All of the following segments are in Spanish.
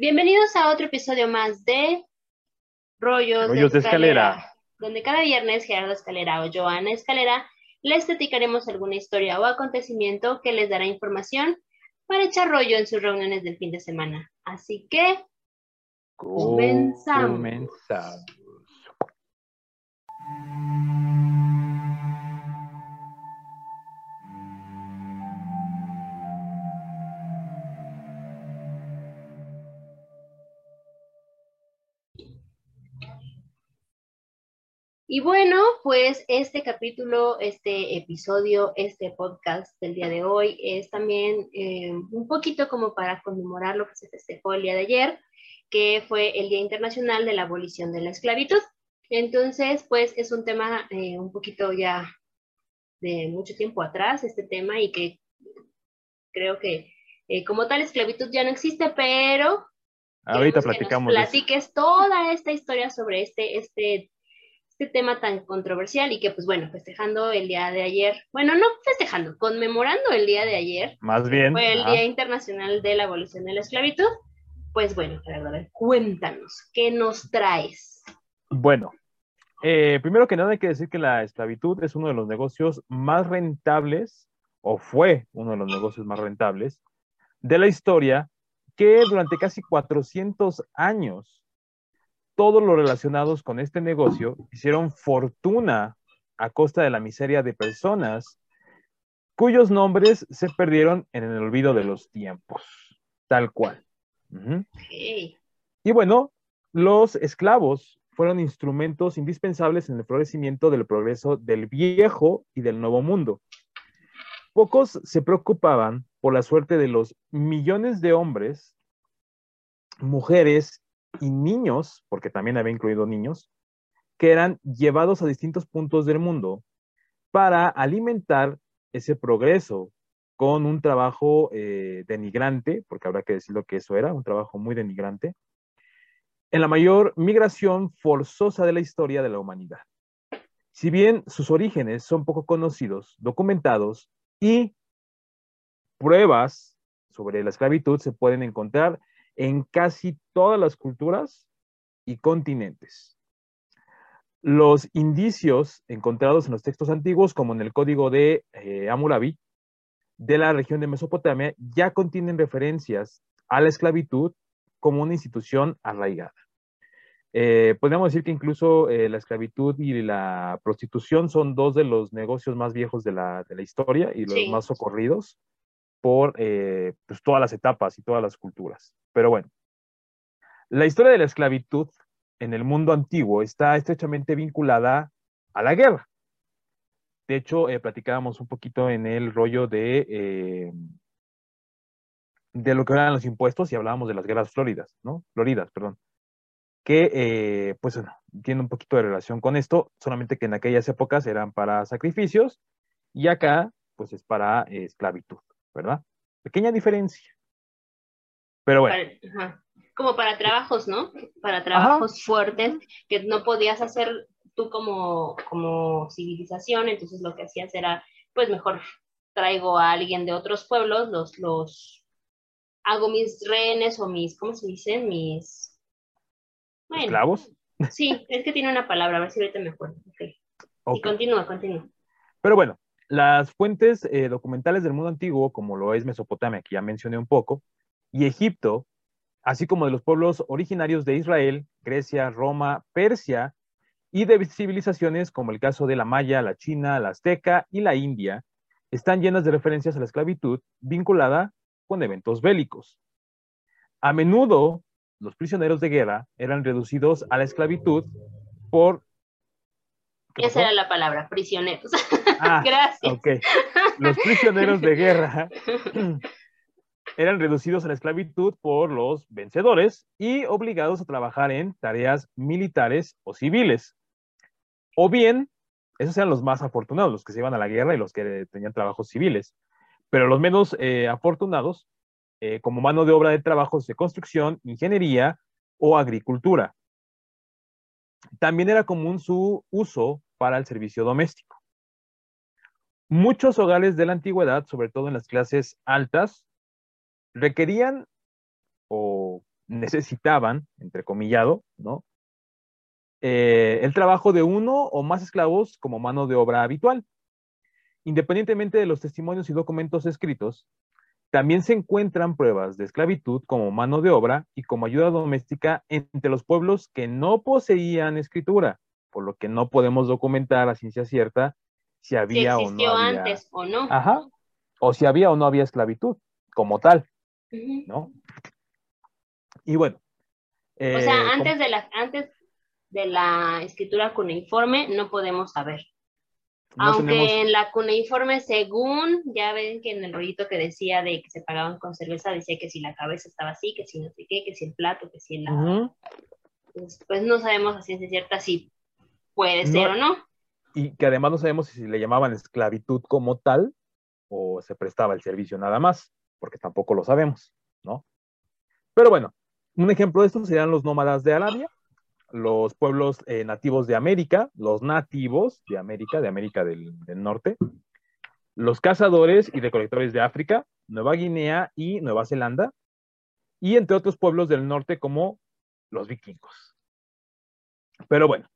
Bienvenidos a otro episodio más de Rollos, Rollos de Escalera, donde cada viernes Gerardo Escalera o Joana Escalera les platicaremos alguna historia o acontecimiento que les dará información para echar rollo en sus reuniones del fin de semana. Así que comenzamos. Comenzamos. Y bueno, pues este capítulo, este episodio, este podcast del día de hoy es también eh, un poquito como para conmemorar lo que se festejó el día de ayer, que fue el Día Internacional de la Abolición de la Esclavitud. Entonces, pues es un tema eh, un poquito ya de mucho tiempo atrás, este tema, y que creo que eh, como tal esclavitud ya no existe, pero... Ahorita queremos que nos platicamos. Platiques toda esta historia sobre este, este este tema tan controversial y que pues bueno, festejando el día de ayer, bueno, no festejando, conmemorando el día de ayer, Más bien. fue el. Día Internacional de la Abolición de la Esclavitud, pues bueno, Gerardo, a ver, cuéntanos, ¿qué nos traes? Bueno, eh, primero que nada hay que decir que la esclavitud es uno de los negocios más rentables, o fue uno de los negocios más rentables de la historia, que durante casi 400 años, todos los relacionados con este negocio hicieron fortuna a costa de la miseria de personas cuyos nombres se perdieron en el olvido de los tiempos, tal cual. Y bueno, los esclavos fueron instrumentos indispensables en el florecimiento del progreso del viejo y del nuevo mundo. Pocos se preocupaban por la suerte de los millones de hombres, mujeres y niños, porque también había incluido niños, que eran llevados a distintos puntos del mundo para alimentar ese progreso con un trabajo eh, denigrante, porque habrá que decir lo que eso era, un trabajo muy denigrante, en la mayor migración forzosa de la historia de la humanidad. Si bien sus orígenes son poco conocidos, documentados y pruebas sobre la esclavitud se pueden encontrar en casi todas las culturas y continentes. Los indicios encontrados en los textos antiguos, como en el código de eh, Hammurabi, de la región de Mesopotamia, ya contienen referencias a la esclavitud como una institución arraigada. Eh, podríamos decir que incluso eh, la esclavitud y la prostitución son dos de los negocios más viejos de la, de la historia y los Sí. más socorridos por eh, pues, todas las etapas y todas las culturas. Pero bueno, la historia de la esclavitud en el mundo antiguo está estrechamente vinculada a la guerra. De hecho, eh, platicábamos un poquito en el rollo de, eh, de lo que eran los impuestos y hablábamos de las guerras floridas, ¿no? Floridas, perdón. Que, pues, bueno, tiene un poquito de relación con esto, solamente que en aquellas épocas eran para sacrificios y acá, pues, es para esclavitud, ¿verdad? Pequeña diferencia. Pero bueno, para- como para trabajos, ¿no? Para trabajos fuertes que no podías hacer tú como, como civilización, entonces lo que hacías era, pues mejor traigo a alguien de otros pueblos, los, los, hago mis rehenes o mis, ¿cómo se dicen? Mis, bueno, esclavos. sí, es que tiene una palabra, a ver si ahorita me acuerdo. Ok. Y continúa, continúa. Pero bueno, las fuentes eh, documentales del mundo antiguo, como lo es Mesopotamia, que ya mencioné un poco, y Egipto, así como de los pueblos originarios de Israel, Grecia, Roma, Persia, y de civilizaciones como el caso de la Maya, la China, la Azteca y la India, están llenas de referencias a la esclavitud vinculada con eventos bélicos. A menudo, los prisioneros de guerra eran reducidos a la esclavitud por... ¿Qué Esa era la palabra, prisioneros. Ah, Gracias. Los prisioneros de guerra eran reducidos a la esclavitud por los vencedores y obligados a trabajar en tareas militares o civiles. O bien, esos eran los más afortunados, los que se iban a la guerra y los que tenían trabajos civiles. Pero los menos eh, afortunados, eh, como mano de obra de trabajos de construcción, ingeniería o agricultura. También era común su uso para el servicio doméstico. Muchos hogares de la antigüedad, sobre todo en las clases altas, requerían o necesitaban, entrecomillado, ¿no? Eh, el trabajo de uno o más esclavos como mano de obra habitual. Independientemente de los testimonios y documentos escritos, también se encuentran pruebas de esclavitud como mano de obra y como ayuda doméstica entre los pueblos que no poseían escritura, por lo que no podemos documentar a ciencia cierta si había o no había. antes o no. Ajá. O si había o no había esclavitud como tal, ¿no? Y bueno. o sea, eh, antes de la antes de la escritura cuneiforme no podemos saber. Aunque en la cuneiforme, según, ya ven que en el rollito que decía de que se pagaban con cerveza, decía que si la cabeza estaba así, que si no sé qué, que si el plato, que si la... pues, pues, no sabemos a ciencia cierta si puede ser o no. Y que además no sabemos si le llamaban esclavitud como tal o se prestaba el servicio nada más, porque tampoco lo sabemos, ¿no? Pero bueno, un ejemplo de esto serían los nómadas de Arabia, los pueblos eh, nativos de América, los nativos de América, de América del, Norte, los cazadores y recolectores de África, Nueva Guinea y Nueva Zelanda, y entre otros pueblos del norte como los vikingos. Pero bueno,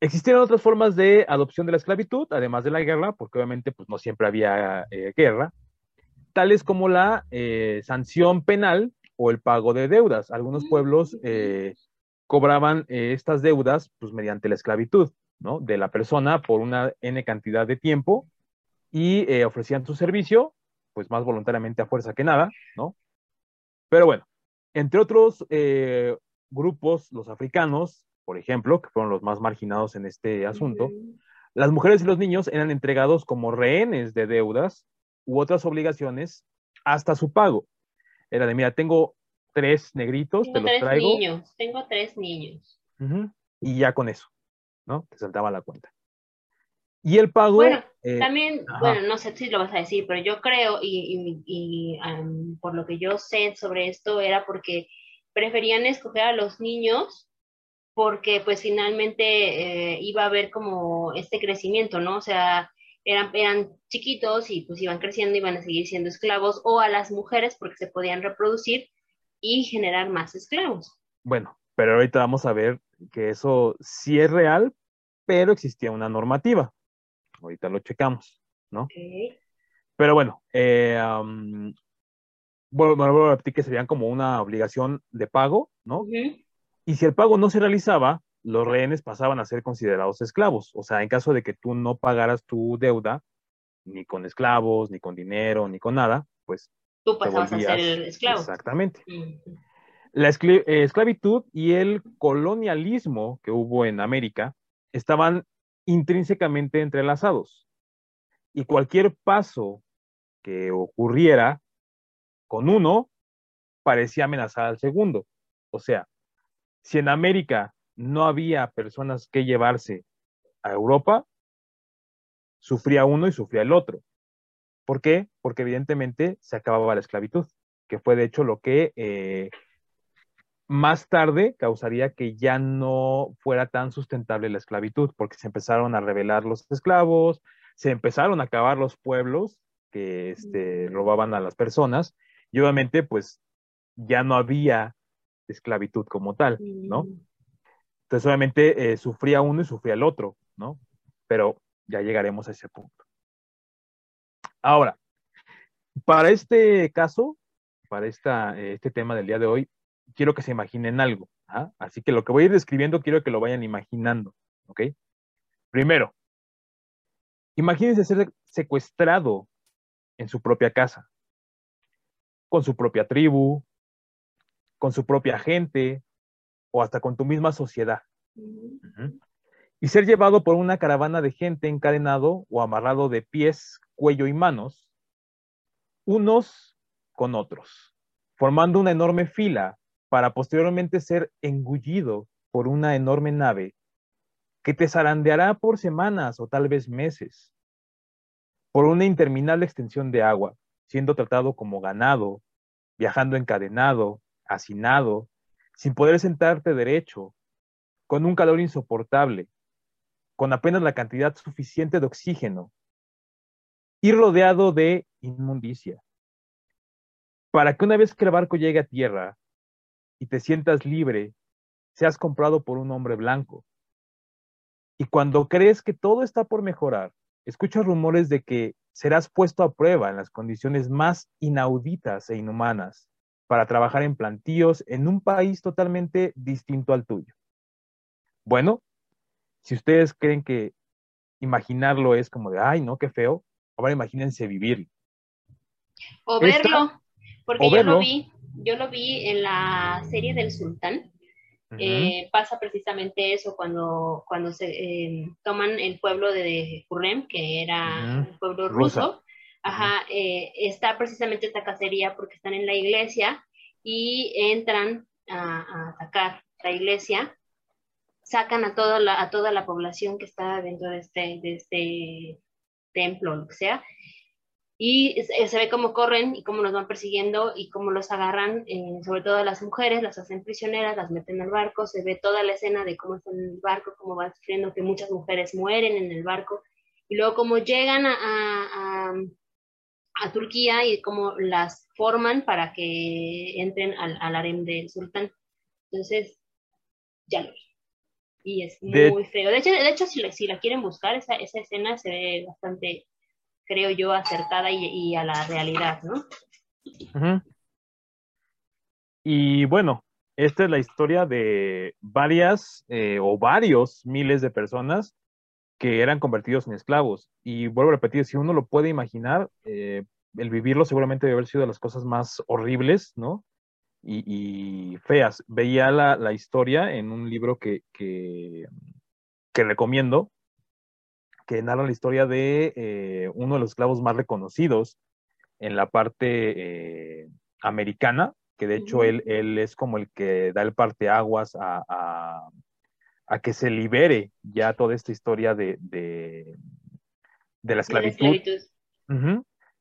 existieron otras formas de adopción de la esclavitud, además de la guerra, porque obviamente pues, no siempre había eh, guerra, tales como la eh, sanción penal o el pago de deudas. Algunos pueblos cobraban eh, estas deudas pues, mediante la esclavitud ¿no? de la persona por una n cantidad de tiempo y ofrecían su servicio, pues más voluntariamente a fuerza que nada, ¿no? Pero bueno, entre otros grupos, los africanos, por ejemplo, que fueron los más marginados en este asunto, las mujeres y los niños eran entregados como rehenes de deudas u otras obligaciones hasta su pago. Era de, mira, tengo tres negritos, tengo te los tres traigo. niños, tengo tres niños. Y ya con eso, ¿no? Te saltaba la cuenta. Y el pago. Bueno, eh, también, bueno, no sé si lo vas a decir, pero yo creo, y, por lo que yo sé sobre esto, era porque preferían escoger a los niños porque pues finalmente eh, iba a haber como este crecimiento, ¿no? O sea, eran, eran chiquitos y pues iban creciendo, iban a seguir siendo esclavos, o a las mujeres porque se podían reproducir y generar más esclavos. Bueno, pero ahorita vamos a ver que eso sí es real, pero existía una normativa. Ahorita lo checamos, ¿no? Pero bueno, eh, bueno, a repetir que serían como una obligación de pago, ¿no? Y si el pago no se realizaba, los rehenes pasaban a ser considerados esclavos. O sea, en caso de que tú no pagaras tu deuda, ni con esclavos, ni con dinero, ni con nada, pues tú pasabas a ser esclavo. Exactamente. La eh, esclavitud y el colonialismo que hubo en América estaban intrínsecamente entrelazados. Y cualquier paso que ocurriera con uno parecía amenazar al segundo. O sea, si en América no había personas que llevarse a Europa, sufría uno y sufría el otro. ¿Por qué? Porque evidentemente se acababa la esclavitud, que fue de hecho lo que eh, más tarde causaría que ya no fuera tan sustentable la esclavitud, porque se empezaron a rebelar los esclavos, se empezaron a acabar los pueblos que este, robaban a las personas, y obviamente pues ya no había esclavitud como tal, ¿no? Entonces obviamente eh, sufría uno y sufría el otro, ¿no? Pero ya llegaremos a ese punto. Ahora, para este caso, para esta, este tema del día de hoy, quiero que se imaginen algo. ¿ah? Así que lo que voy a ir describiendo, quiero que lo vayan imaginando. ¿Ok? Primero, imagínense ser secuestrado en su propia casa, con su propia tribu, con su propia gente o hasta con tu misma sociedad. Y ser llevado por una caravana de gente encadenado o amarrado de pies cuello y manos, unos con otros, formando una enorme fila para posteriormente ser engullido por una enorme nave que te zarandeará por semanas o tal vez meses, por una interminable extensión de agua, siendo tratado como ganado, viajando encadenado, hacinado, sin poder sentarte derecho, con un calor insoportable, con apenas la cantidad suficiente de oxígeno y rodeado de inmundicia. Para que una vez que el barco llegue a tierra, y te sientas libre, seas comprado por un hombre blanco. Y cuando crees que todo está por mejorar, escuchas rumores de que serás puesto a prueba en las condiciones más inauditas e inhumanas para trabajar en plantíos en un país totalmente distinto al tuyo. Bueno, si ustedes creen que imaginarlo es como de, ay, no, qué feo, ahora imagínense vivirlo. O verlo, porque yo lo vi, yo lo vi en la serie del sultán. Eh, pasa precisamente eso cuando, cuando se eh, toman el pueblo de Kurrem, que era un pueblo ruso. Ajá, eh, está precisamente esta cacería porque están en la iglesia y entran a, atacar la iglesia, sacan a toda la, a toda la población que está dentro de este, de este templo, lo que sea, y se ve cómo corren y cómo los van persiguiendo y cómo los agarran, eh, sobre todo a las mujeres, las hacen prisioneras, las meten al barco, se ve toda la escena de cómo están en el barco, cómo van sufriendo que muchas mujeres mueren en el barco, y luego cómo llegan a, a, a, Turquía y cómo las forman para que entren al, al harem del sultán. Entonces, ya lo vi. Y es muy feo. De hecho, de hecho si, la, si la quieren buscar, esa, esa escena se ve bastante creo yo, acertada y, a la realidad, ¿no? Y bueno, esta es la historia de varias eh, o varios miles de personas que eran convertidos en esclavos. Y vuelvo a repetir, si uno lo puede imaginar, eh, el vivirlo seguramente debe haber sido de las cosas más horribles, ¿no? Y, feas. Veía la, historia en un libro que, que, que recomiendo, que narra la historia de eh, uno de los esclavos más reconocidos en la parte eh, americana, que de hecho él, él, es como el que da el parteaguas a, a, a, que se libere ya toda esta historia de, de, de la esclavitud.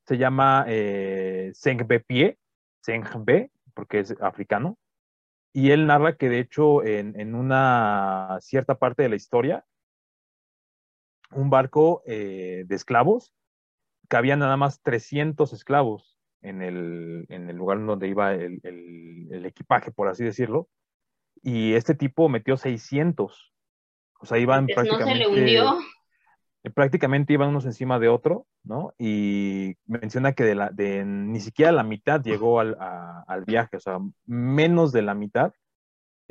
Se llama eh, Sengbe Pie, Sengbe, porque es africano, y él narra que de hecho en, en una cierta parte de la historia, un barco eh, de esclavos, que había nada más 300 esclavos en el, en el lugar donde iba el, el, equipaje, por así decirlo, y este tipo metió 600. O sea, iban prácticamente... No se le hundió. Eh, prácticamente iban unos encima de otro, ¿no? Y menciona que de, la, de ni siquiera la mitad llegó al, al viaje, o sea, menos de la mitad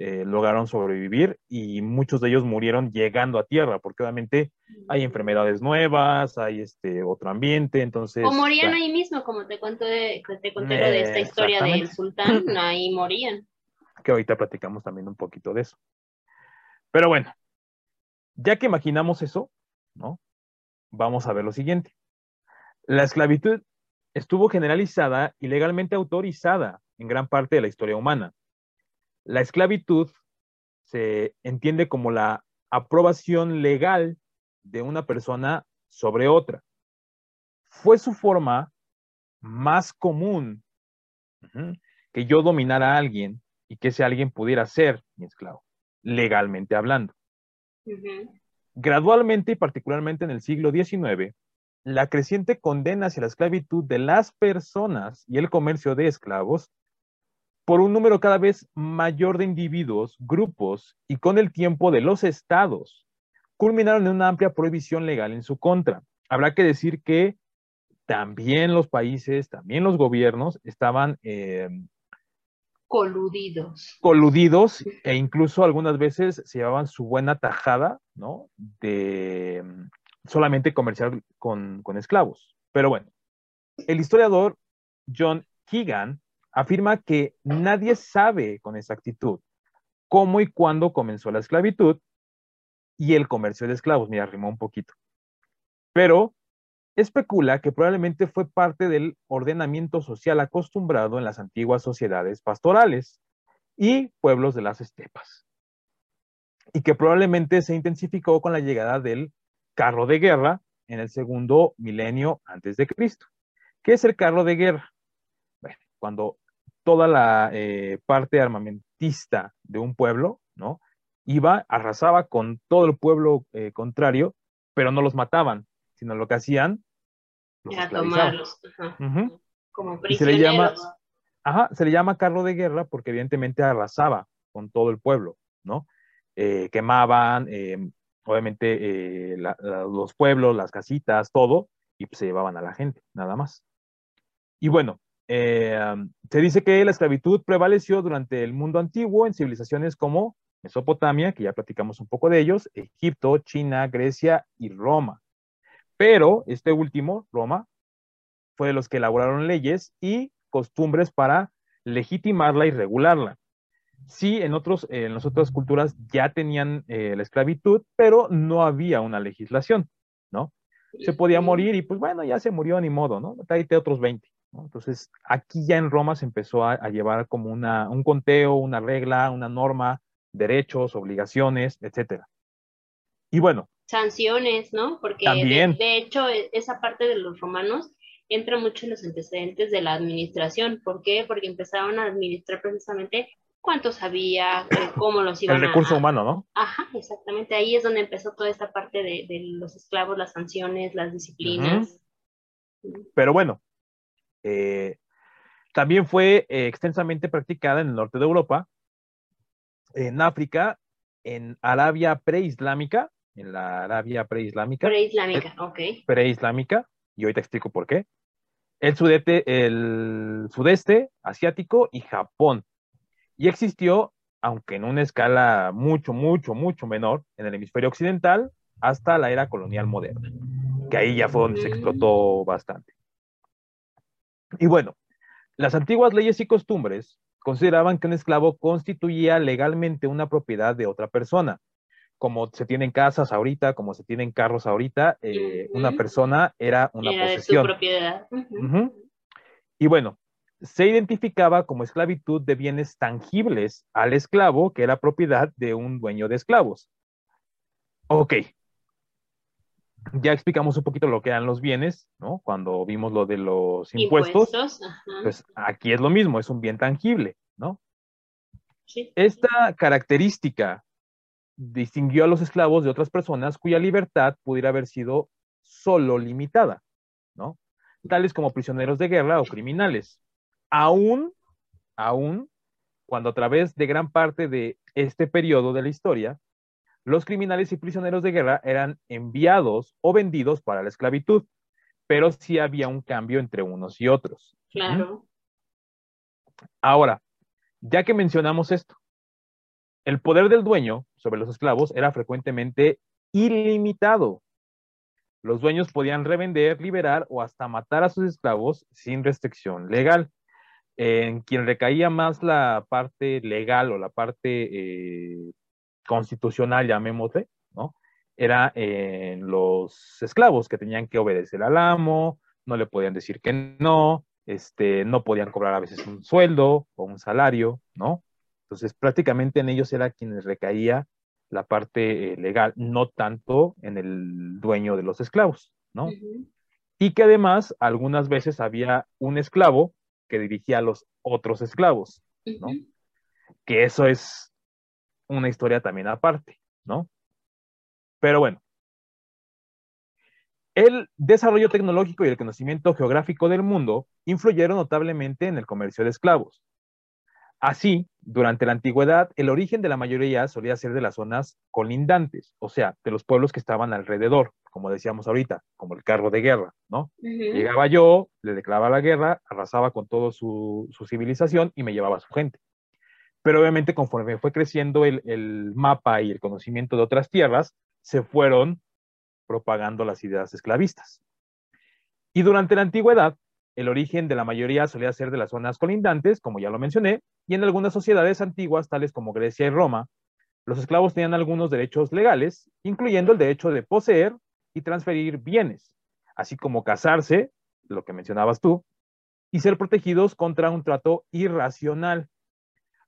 eh, lograron sobrevivir y muchos de ellos murieron llegando a tierra, porque obviamente hay enfermedades nuevas, hay este otro ambiente, entonces... O morían ahí mismo, como te cuento de, te conté lo de esta historia del sultán, ahí morían. Que ahorita platicamos también un poquito de eso. Pero bueno, ya que imaginamos eso, ¿no? Vamos a ver lo siguiente. La esclavitud estuvo generalizada y legalmente autorizada en gran parte de la historia humana. La esclavitud se entiende como la aprobación legal de una persona sobre otra. Fue su forma más común que yo dominara a alguien y que ese alguien pudiera ser mi esclavo, legalmente hablando. Gradualmente y particularmente en el siglo XIX, la creciente condena hacia la esclavitud de las personas y el comercio de esclavos por un número cada vez mayor de individuos, grupos y con el tiempo de los estados, culminaron en una amplia prohibición legal en su contra. Habrá que decir que también los países, también los gobiernos estaban eh, coludidos. Coludidos e incluso algunas veces se llevaban su buena tajada, ¿no? De mm, solamente comerciar con, con esclavos. Pero bueno, el historiador John Keegan afirma que nadie sabe con exactitud cómo y cuándo comenzó la esclavitud y el comercio de esclavos. Mira, rimó un poquito. Pero especula que probablemente fue parte del ordenamiento social acostumbrado en las antiguas sociedades pastorales y pueblos de las estepas. Y que probablemente se intensificó con la llegada del carro de guerra en el segundo milenio antes de Cristo. ¿Qué es el carro de guerra? Bueno, cuando toda la eh, parte armamentista de un pueblo, ¿no? Iba, arrasaba con todo el pueblo eh, contrario, pero no los mataban, sino lo que hacían, los Era tomarlos, como. Y se le llama, Ajá, se le llama carro de guerra porque evidentemente arrasaba con todo el pueblo, ¿no? Eh, quemaban, eh, obviamente, eh, los pueblos, las casitas, todo, y pues, se llevaban a la gente, nada más. Y bueno, se dice que la esclavitud prevaleció durante el mundo antiguo en civilizaciones como Mesopotamia, que ya platicamos un poco de ellos, Egipto, China, Grecia y Roma. Pero este último, Roma, fue de los que elaboraron leyes y costumbres para legitimarla y regularla. Sí, en, otros, en las otras culturas ya tenían eh, la esclavitud, pero no había una legislación, ¿no? Se podía morir y pues bueno, ya se murió ni modo, ¿no? Tráete otros 20. Entonces, aquí ya en Roma se empezó a, llevar como una, un conteo, una regla, una norma, derechos, obligaciones, etcétera. Y bueno. Sanciones, ¿no? Porque de, hecho e, esa parte de los romanos entra mucho en los antecedentes de la administración. ¿Por qué? Porque empezaron a administrar precisamente cuántos había, eh, cómo los iban El recurso humano, ¿no? Ajá, exactamente. Ahí es donde empezó toda esta parte de, los esclavos, las sanciones, las disciplinas. Pero bueno, eh, también fue eh, extensamente practicada en el norte de Europa, en África, en Arabia preislámica, en la Arabia preislámica. Preislámica, ok. Preislámica, y hoy te explico por qué. El sudeste, el sudeste asiático y Japón. Y existió, aunque en una escala mucho, mucho, mucho menor, en el hemisferio occidental, hasta la era colonial moderna, que ahí ya fue donde se explotó bastante. Y bueno, las antiguas leyes y costumbres consideraban que un esclavo constituía legalmente una propiedad de otra persona. Como se tienen casas ahorita, como se tienen carros ahorita, eh, una persona era una posesión. De su propiedad. Y bueno, se identificaba como esclavitud de bienes tangibles al esclavo, que era propiedad de un dueño de esclavos. Ok, ya explicamos un poquito lo que eran los bienes, ¿no? Cuando vimos lo de los impuestos. pues aquí es lo mismo, es un bien tangible, ¿no? Sí. Esta característica distinguió a los esclavos de otras personas cuya libertad pudiera haber sido solo limitada, ¿no? Tales como prisioneros de guerra o criminales. Aún, aún, cuando a través de gran parte de este periodo de la historia, los criminales y prisioneros de guerra eran enviados o vendidos para la esclavitud, pero sí había un cambio entre unos y otros. Claro. Ahora, ya que mencionamos esto, el poder del dueño sobre los esclavos era frecuentemente ilimitado. Los dueños podían revender, liberar o hasta matar a sus esclavos sin restricción legal. En quien recaía más la parte legal o la parte eh, constitucional, llamémosle, ¿no? Era en los esclavos que tenían que obedecer al amo, no le podían decir que no, este, no podían cobrar a veces un sueldo o un salario, ¿no? Entonces, prácticamente en ellos era quienes recaía la parte eh, legal, no tanto en el dueño de los esclavos, ¿no? Y que además algunas veces había un esclavo que dirigía a los otros esclavos, ¿no? Que eso es una historia también aparte, ¿no? Pero bueno, el desarrollo tecnológico y el conocimiento geográfico del mundo influyeron notablemente en el comercio de esclavos. Así, durante la antigüedad, el origen de la mayoría solía ser de las zonas colindantes, o sea, de los pueblos que estaban alrededor, como decíamos ahorita, como el carro de guerra, ¿no? Llegaba yo, le declaraba la guerra, arrasaba con toda su, su, civilización y me llevaba a su gente. Pero obviamente conforme fue creciendo el, mapa y el conocimiento de otras tierras, se fueron propagando las ideas esclavistas. Y durante la antigüedad, el origen de la mayoría solía ser de las zonas colindantes, como ya lo mencioné, y en algunas sociedades antiguas, tales como Grecia y Roma, los esclavos tenían algunos derechos legales, incluyendo el derecho de poseer y transferir bienes, así como casarse, lo que mencionabas tú, y ser protegidos contra un trato irracional,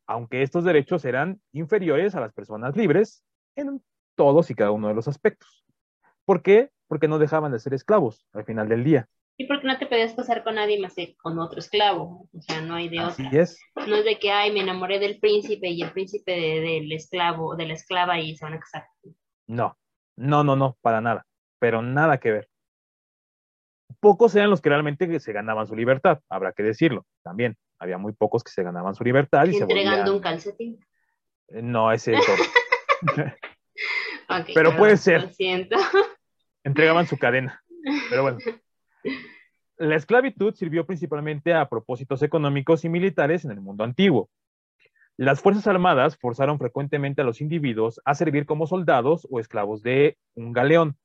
aunque estos derechos eran inferiores a las personas libres en todos y cada uno de los aspectos. ¿Por qué? Porque no dejaban de ser esclavos al final del día. Y porque no te podías casar con nadie más que con otro esclavo. O sea, no hay de Así otra. Es. No es de que, ay, me enamoré del príncipe y el príncipe del esclavo, de la esclava y se van a casar. No, no, no, no, para nada. Pero nada que ver. Pocos eran los que realmente se ganaban su libertad, habrá que decirlo también. había muy pocos que se ganaban su libertad y Entregando se un calcetín. Eh, no, ese es Pero puede ser. Lo siento. Entregaban su cadena. Pero bueno. La esclavitud sirvió principalmente a propósitos económicos y militares en el mundo antiguo. Las Fuerzas Armadas forzaron frecuentemente a los individuos a servir como soldados o esclavos de un galeón.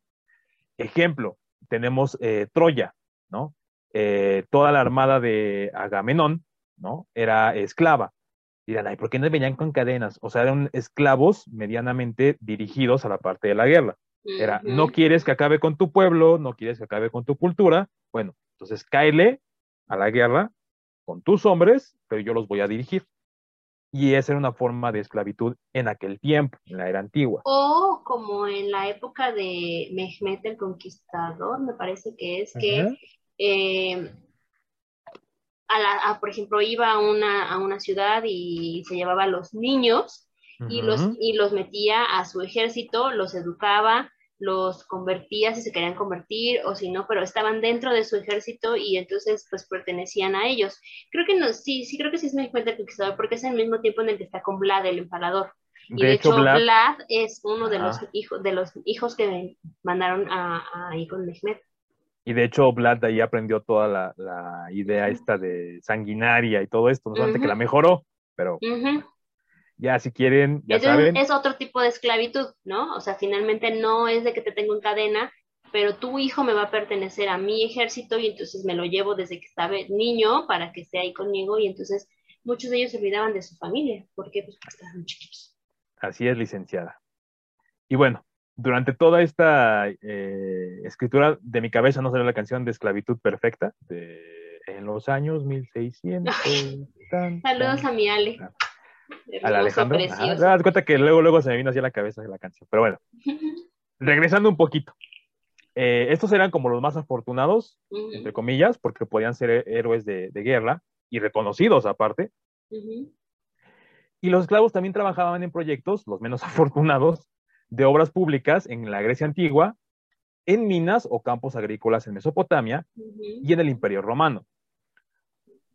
Ejemplo, tenemos eh, Troya, ¿no? Eh, toda la armada de Agamenón, ¿no? Era esclava. Dirán, ¿por qué no venían con cadenas? O sea, eran esclavos medianamente dirigidos a la parte de la guerra. Era, no quieres que acabe con tu pueblo, no quieres que acabe con tu cultura. Bueno, entonces cáele a la guerra con tus hombres, pero yo los voy a dirigir. Y esa era una forma de esclavitud en aquel tiempo, en la era antigua. O como en la época de Mehmet el Conquistador, me parece que es que, eh, a por ejemplo, iba a una, a una ciudad y se llevaba a los niños y, los, y los metía a su ejército, los educaba, los convertía si se querían convertir o si no, pero estaban dentro de su ejército y entonces pues pertenecían a ellos. Creo que no, sí, sí creo que sí es fuerte el conquistador porque es el mismo tiempo en el que está con Vlad el empalador. Y de, hecho, Vlad, es uno de los hijos de los hijos que mandaron a, a con Mehmet. Y de hecho Vlad de ahí aprendió toda la, idea esta de sanguinaria y todo esto, no solamente que la mejoró, pero ya si quieren, ya saben. Es otro tipo de esclavitud, ¿no? O sea, finalmente no es de que te tengo en cadena, pero tu hijo me va a pertenecer a mi ejército y entonces me lo llevo desde que estaba niño para que esté ahí conmigo y entonces muchos de ellos se olvidaban de su familia. ¿Por qué? Pues porque estaban chiquitos. Así es, licenciada. Y bueno, durante toda esta eh, escritura de mi cabeza no salió la canción de Esclavitud Perfecta de, en los años 1600. Saludos a mi Ale. Ah al Alejandro. Te das cuenta que luego, luego se me vino así a la cabeza la canción. Pero bueno, regresando un poquito. Eh, estos eran como los más afortunados, entre comillas, porque podían ser héroes de, guerra y reconocidos aparte. Y los esclavos también trabajaban en proyectos, los menos afortunados, de obras públicas en la Grecia antigua, en minas o campos agrícolas en Mesopotamia y en el Imperio Romano.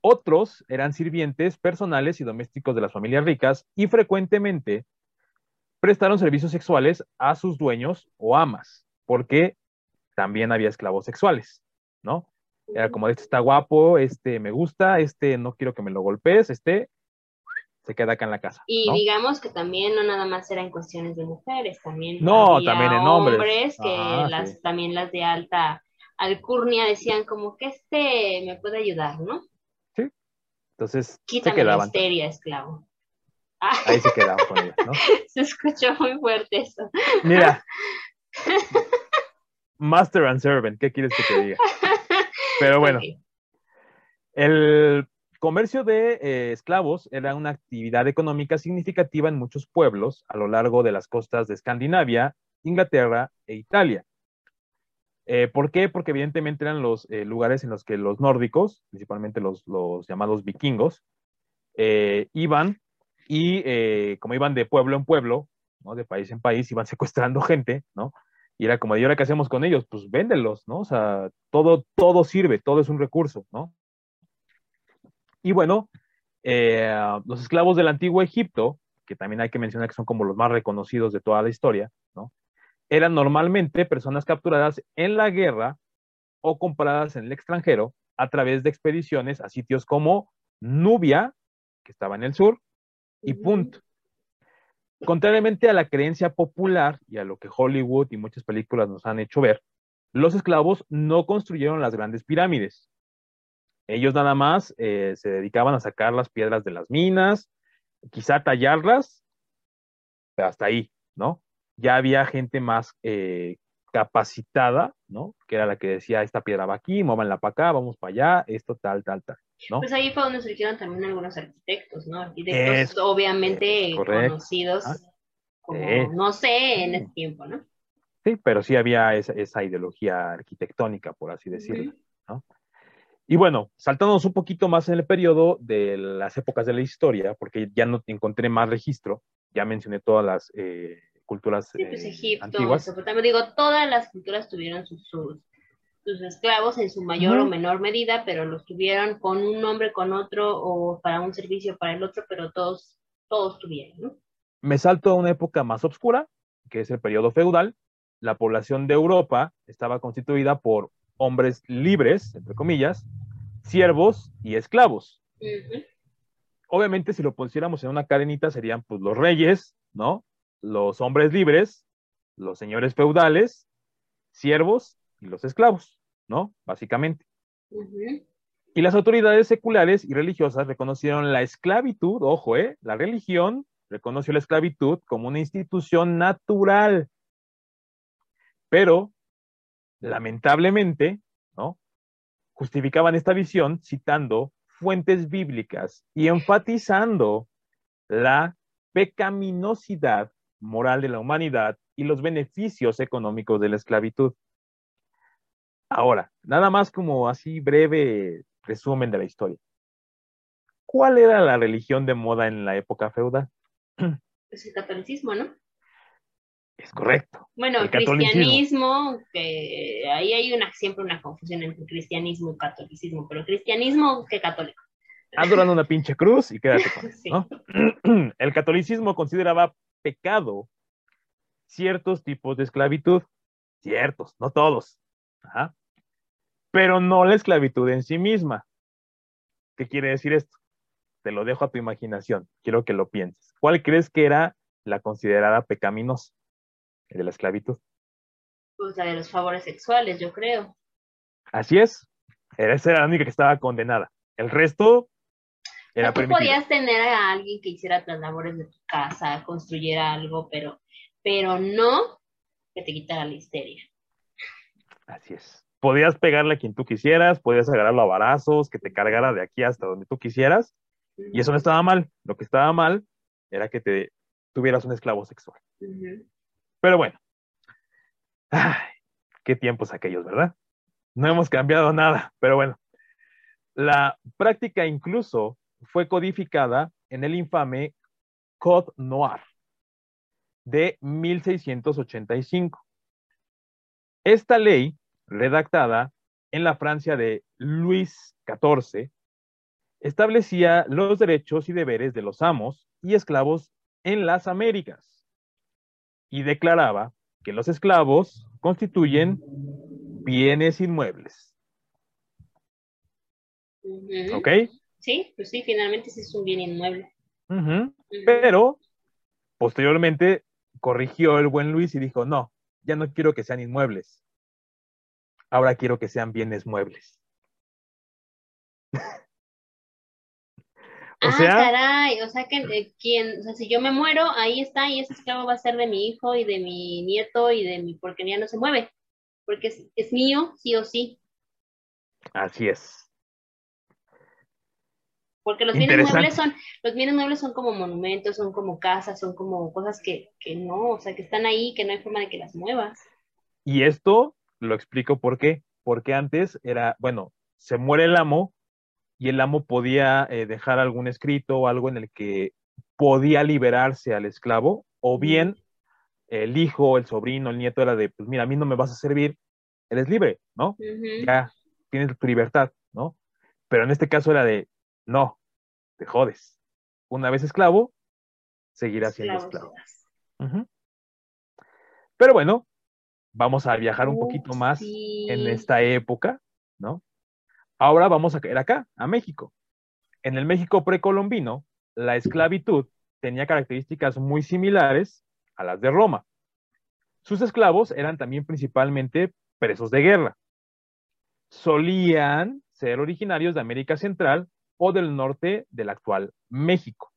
Otros eran sirvientes personales y domésticos de las familias ricas y frecuentemente prestaron servicios sexuales a sus dueños o amas, porque también había esclavos sexuales, ¿no? Era como, este está guapo, este me gusta, este no quiero que me lo golpees, este se queda acá en la casa. Y digamos que también no nada más era en cuestiones de mujeres, también no, también en hombres, que las, también las de alta alcurnia decían como que este me puede ayudar, ¿no? Entonces, se quedaban. Misteria, esclavo. Ahí se quedaban con ellos, ¿no? Se escuchó muy fuerte eso. Mira. Master and Servant, ¿qué quieres que te diga? Pero bueno, el comercio de eh, esclavos era una actividad económica significativa en muchos pueblos a lo largo de las costas de Escandinavia, Inglaterra e Italia. Eh, ¿Por qué? Porque evidentemente eran los eh, lugares en los que los nórdicos, principalmente los, llamados vikingos, eh, iban y como iban de pueblo en pueblo, ¿no? de país en país, iban secuestrando gente, ¿no? Y era como, ¿y ahora qué hacemos con ellos? Pues véndelos, ¿no? O sea, todo, todo sirve, todo es un recurso, ¿no? Y bueno, los esclavos del antiguo Egipto, que también hay que mencionar que son como los más reconocidos de toda la historia, ¿no? Eran normalmente personas capturadas en la guerra o compradas en el extranjero a través de expediciones a sitios como Nubia, que estaba en el sur, y Punt. Contrariamente a la creencia popular y a lo que Hollywood y muchas películas nos han hecho ver, los esclavos no construyeron las grandes pirámides. Ellos nada más eh, se dedicaban a sacar las piedras de las minas, quizá tallarlas, pero hasta ahí, ¿no? Ya había gente más eh, capacitada, ¿no? Que era la que decía, esta piedra va aquí, muévanla para acá, vamos para allá, esto tal, tal, tal, ¿no? Pues ahí fue donde surgieron también algunos arquitectos, ¿no? Arquitectos obviamente conocidos ah, como, no sé, en ese tiempo, ¿no? Sí, pero sí había esa, ideología arquitectónica, por así decirlo, ¿no? Y bueno, saltándonos un poquito más en el periodo de las épocas de la historia, porque ya no encontré más registro, ya mencioné todas las eh, culturas sí, pues, Egipto, antiguas. digo, todas las culturas tuvieron sus, sus esclavos en su mayor o menor medida, pero los tuvieron con un nombre, con otro, o para un servicio para el otro, pero todos, todos tuvieron, ¿no? Me salto a una época más oscura, que es el periodo feudal. La población de Europa estaba constituida por hombres libres, entre comillas, siervos y esclavos. Obviamente, si lo pusiéramos en una cadenita, serían pues los reyes, ¿no? Los hombres libres, los señores feudales, siervos y los esclavos, ¿no? Básicamente. Y las autoridades seculares y religiosas reconocieron la esclavitud, ojo, ¿eh? La religión reconoció la esclavitud como una institución natural. Pero, lamentablemente, ¿no? Justificaban esta visión citando fuentes bíblicas y enfatizando la pecaminosidad moral de la humanidad y los beneficios económicos de la esclavitud. Ahora, nada más como así breve resumen de la historia. ¿Cuál era la religión de moda en la época feudal? Es el catolicismo, ¿no? Es correcto. Bueno, el cristianismo, que ahí hay una, siempre una confusión entre cristianismo y catolicismo, pero cristianismo que católico. Adorando una pinche cruz y quédate con eso, ¿no? El catolicismo consideraba pecado ciertos tipos de esclavitud, ciertos, no todos, pero no la esclavitud en sí misma. ¿Qué quiere decir esto? Te lo dejo a tu imaginación, quiero que lo pienses. ¿Cuál crees que era la considerada pecaminosa de la esclavitud? Pues la de los favores sexuales, yo creo. Así es, esa era la única que estaba condenada. El resto era tú podías tener a alguien que hiciera las labores de tu casa, construyera algo, pero pero no que te quitara la histeria. Así es. Podías pegarle a quien tú quisieras, podías agarrarlo a barazos, que te cargara de aquí hasta donde tú quisieras, y eso no estaba mal. Lo que estaba mal era que te tuvieras un esclavo sexual. Pero bueno, ay, qué tiempos aquellos, ¿verdad? No hemos cambiado nada, pero bueno. La práctica incluso fue codificada en el infame Code Noir, de 1685. Esta ley, redactada en la Francia de Luis XIV, establecía los derechos y deberes de los amos y esclavos en las Américas y declaraba que los esclavos constituyen bienes inmuebles. ¿Ok? Sí, pues sí, finalmente sí es un bien inmueble. Pero posteriormente corrigió el buen Luis y dijo, no, ya no quiero que sean inmuebles. Ahora quiero que sean bienes muebles. o ah, sea, caray, o sea que eh, quien, o sea, si yo me muero, ahí está, y ese esclavo va a ser de mi hijo y de mi nieto y de mi, porque ya no se mueve, porque es, es mío, sí o sí. Así es. Porque los bienes muebles son, los bienes muebles son como monumentos, son como casas, son como cosas que, que no, o sea, que están ahí, que no hay forma de que las muevas. Y esto lo explico por qué. Porque antes era, bueno, se muere el amo y el amo podía eh, dejar algún escrito o algo en el que podía liberarse al esclavo, o bien el hijo, el sobrino, el nieto era de, pues mira, a mí no me vas a servir, eres libre, ¿no? Ya tienes tu libertad, ¿no? Pero en este caso era de, no, te jodes. Una vez esclavo, seguirás siendo esclavo. Pero bueno, vamos a viajar un poquito más en esta época, ¿no? Ahora vamos a caer acá, a México. En el México precolombino, la esclavitud tenía características muy similares a las de Roma. Sus esclavos eran también principalmente presos de guerra. Solían ser originarios de América Central o del norte del actual México.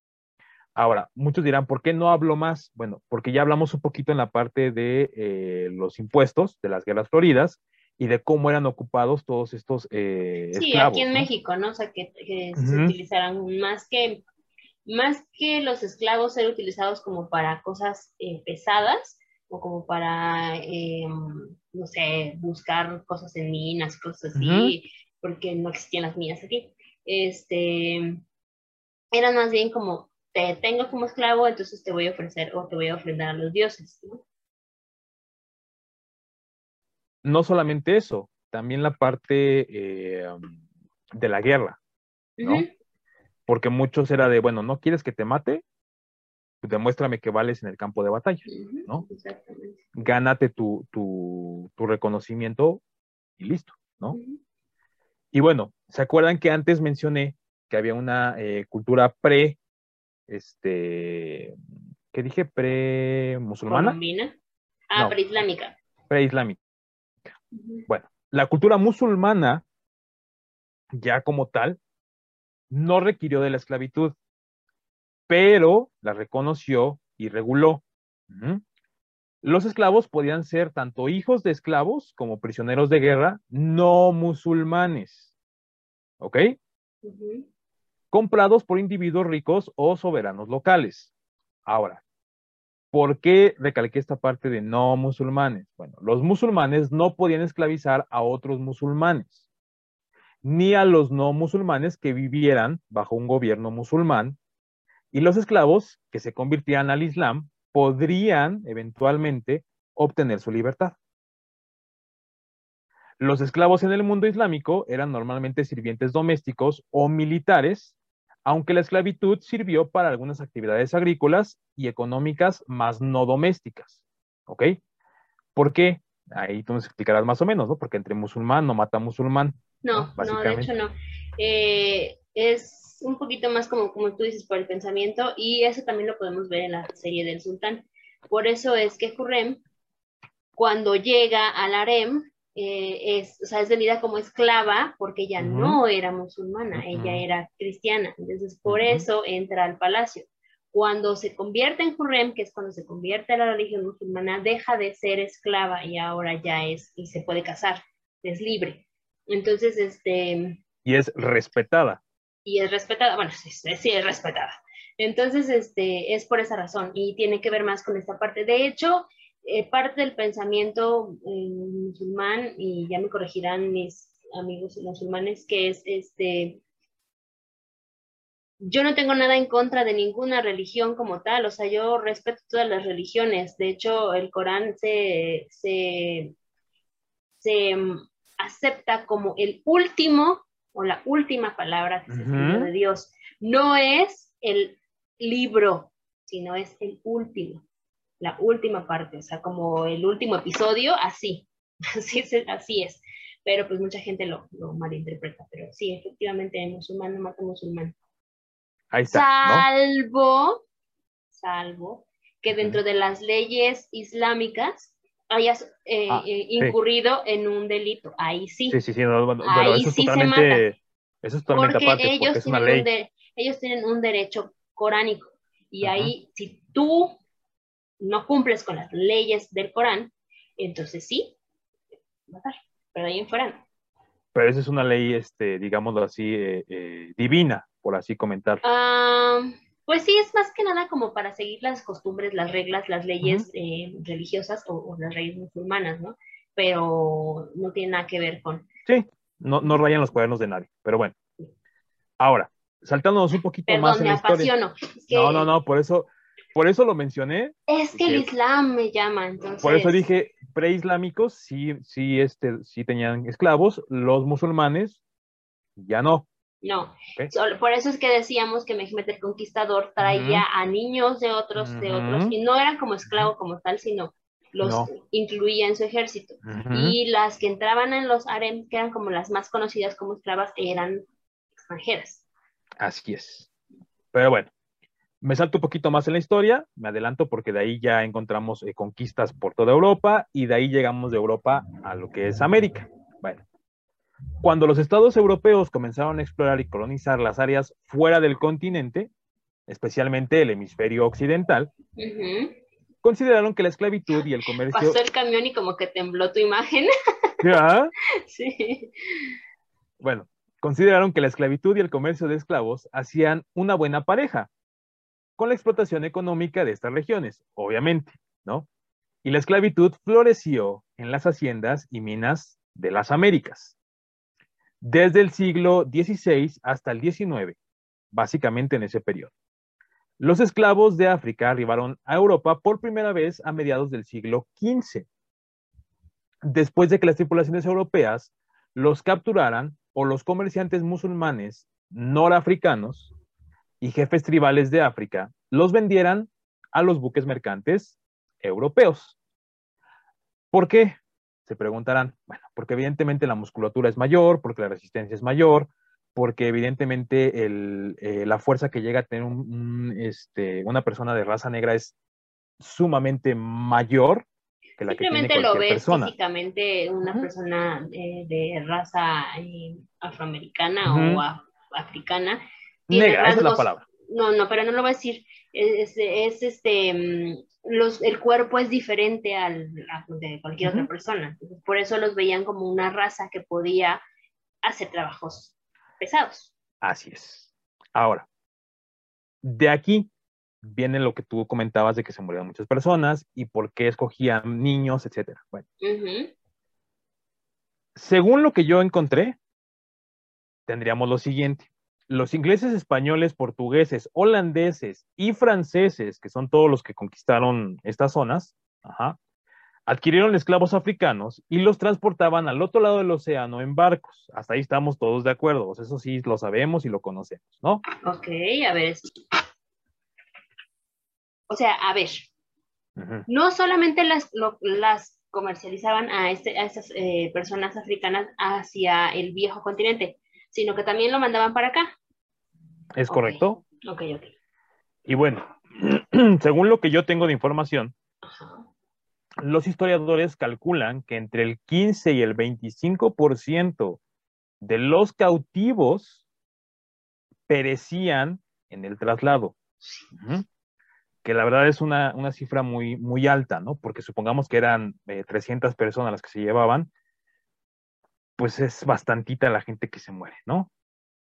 Ahora, muchos dirán, ¿por qué no hablo más? Bueno, porque ya hablamos un poquito en la parte de eh, los impuestos, de las guerras floridas y de cómo eran ocupados todos estos eh, sí, aquí en México, ¿no? O sea, que, se utilizaran más que, más que los esclavos ser utilizados como para cosas eh, pesadas o como para, no sé, buscar cosas en minas, cosas así, porque no existían las minas aquí este, eran más bien como, te tengo como esclavo, entonces te voy a ofrecer o te voy a ofrendar a los dioses. ¿no? solamente eso, también la parte eh, de la guerra, ¿no? Porque muchos era de, bueno, ¿no quieres que te mate? Pues demuéstrame que vales en el campo de batalla, ¿no? Exactamente. Gánate tu, tu, tu, reconocimiento y listo, ¿no? Y bueno, ¿se acuerdan que antes mencioné que había una eh, cultura pre, este, ¿qué dije? Pre-musulmana. Ah, preislámica. Preislámica. Bueno, la cultura musulmana, ya como tal, no requirió de la esclavitud, pero la reconoció y reguló. Los esclavos podían ser tanto hijos de esclavos como prisioneros de guerra no musulmanes. ¿Ok? Comprados por individuos ricos o soberanos locales. Ahora, ¿por qué recalqué esta parte de no musulmanes? Bueno, los musulmanes no podían esclavizar a otros musulmanes ni a los no musulmanes que vivieran bajo un gobierno musulmán, y los esclavos que se convirtieran al Islam podrían eventualmente obtener su libertad. Los esclavos en el mundo islámico eran normalmente sirvientes domésticos o militares, aunque la esclavitud sirvió para algunas actividades agrícolas y económicas más no domésticas. ¿Ok? ¿Por qué? Ahí tú nos explicarás más o menos, ¿no? Porque entre musulmán no mata musulmán. No, no, de hecho no. Eh, es un poquito más como, como tú dices, por el pensamiento, y eso también lo podemos ver en la serie del sultán. Por eso es que Hurrem, cuando llega al harem, eh, es, o sea, es venida como esclava porque ella no era musulmana, ella era cristiana. Entonces, por eso entra al palacio. Cuando se convierte en Hurrem, que es cuando se convierte a la religión musulmana, deja de ser esclava y ahora ya es, y se puede casar, es libre. Entonces, este... Y es respetada. Y es respetada, bueno, sí, sí es respetada. Entonces, este, es por esa razón y tiene que ver más con esta parte. De hecho, eh, parte del pensamiento eh, musulmán, y ya me corregirán mis amigos musulmanes, que es este, yo no tengo nada en contra de ninguna religión como tal, o sea, yo respeto todas las religiones. De hecho, el Corán se, se, se acepta como el último o la última palabra de Dios. No es el libro, sino es el último, la última parte, o sea, como el último episodio, así, así es, así es. Pero pues mucha gente lo, malinterpreta, pero sí, efectivamente, musulmán no mata musulmán. Ahí está, salvo, salvo que dentro de las leyes islámicas hayas eh, ah, eh, incurrido en un delito. Ahí sí. Sí, sí, sí. ahí eso, sí se mata. eso es totalmente porque aparte, ellos, porque tienen Un de, ellos tienen un derecho coránico. Y ahí, si tú no cumples con las leyes del Corán, entonces sí, matar. Pero ahí en fuera no. Pero esa es una ley, este, digámoslo así, eh, divina, por así comentar. Ah... Pues sí, es más que nada como para seguir las costumbres, las reglas, las leyes eh, religiosas o, las leyes musulmanas, ¿no? Pero no tiene nada que ver con... Sí, no, no rayan los cuadernos de nadie, pero bueno. Ahora, saltándonos un poquito más en me la apasiono. No, no, no, por eso, por eso lo mencioné. Es que el Islam me llama, entonces. Por eso dije, preislámicos sí, sí, este, sí tenían esclavos, los musulmanes ya no. No, por eso es que decíamos que Mehmet el Conquistador traía a niños de otros, de otros, y no eran como esclavos como tal, sino los incluía en su ejército. Y las que entraban en los harem, que eran como las más conocidas como esclavas, eran extranjeras. Así es. Pero bueno, me salto un poquito más en la historia, me adelanto porque de ahí ya encontramos eh, conquistas por toda Europa y de ahí llegamos de Europa a lo que es América. Cuando los estados europeos comenzaron a explorar y colonizar las áreas fuera del continente, especialmente el hemisferio occidental, consideraron que la esclavitud y el comercio... Pasó el camión y como que tembló tu imagen. ¿Ya? sí. Bueno, consideraron que la esclavitud y el comercio de esclavos hacían una buena pareja con la explotación económica de estas regiones, obviamente, ¿no? Y la esclavitud floreció en las haciendas y minas de las Américas desde el siglo XVI hasta el XIX, básicamente en ese periodo. Los esclavos de África arribaron a Europa por primera vez a mediados del siglo XV, después de que las tripulaciones europeas los capturaran o los comerciantes musulmanes norafricanos y jefes tribales de África los vendieran a los buques mercantes europeos. ¿Por qué? Se preguntarán. Bueno, porque evidentemente la musculatura es mayor, porque la resistencia es mayor, porque evidentemente eh, la fuerza que llega a tener este, una persona de raza negra es sumamente mayor que la que tiene cualquier lo ves físicamente una persona de, raza eh, afroamericana o africana. Negra, esa es la palabra. No, no, pero no lo voy a decir. Es, este, mm, los, el cuerpo es diferente al de cualquier otra persona. por eso los veían como una raza que podía hacer trabajos pesados. Así es. Ahora, de aquí viene lo que tú comentabas de que se morían muchas personas y por qué escogían niños, etcétera. Bueno. Según lo que yo encontré, tendríamos lo siguiente. Los ingleses, españoles, portugueses, holandeses y franceses, que son todos los que conquistaron estas zonas, ajá, adquirieron esclavos africanos y los transportaban al otro lado del océano en barcos. Hasta ahí estamos todos de acuerdo. Eso sí lo sabemos y lo conocemos, ¿no? Ok, a ver. O sea, a ver. No solamente las, las comercializaban a, este, a estas eh, personas africanas hacia el viejo continente, sino que también lo mandaban para acá. ¿Es correcto? Ok, ok. Y bueno, según lo que yo tengo de información, los historiadores calculan que entre el 15 y el 25% de los cautivos perecían en el traslado. Que la verdad es una, cifra muy, muy alta, ¿no? Porque supongamos que eran 300 eh, personas las que se llevaban, pues es bastantita la gente que se muere, ¿no?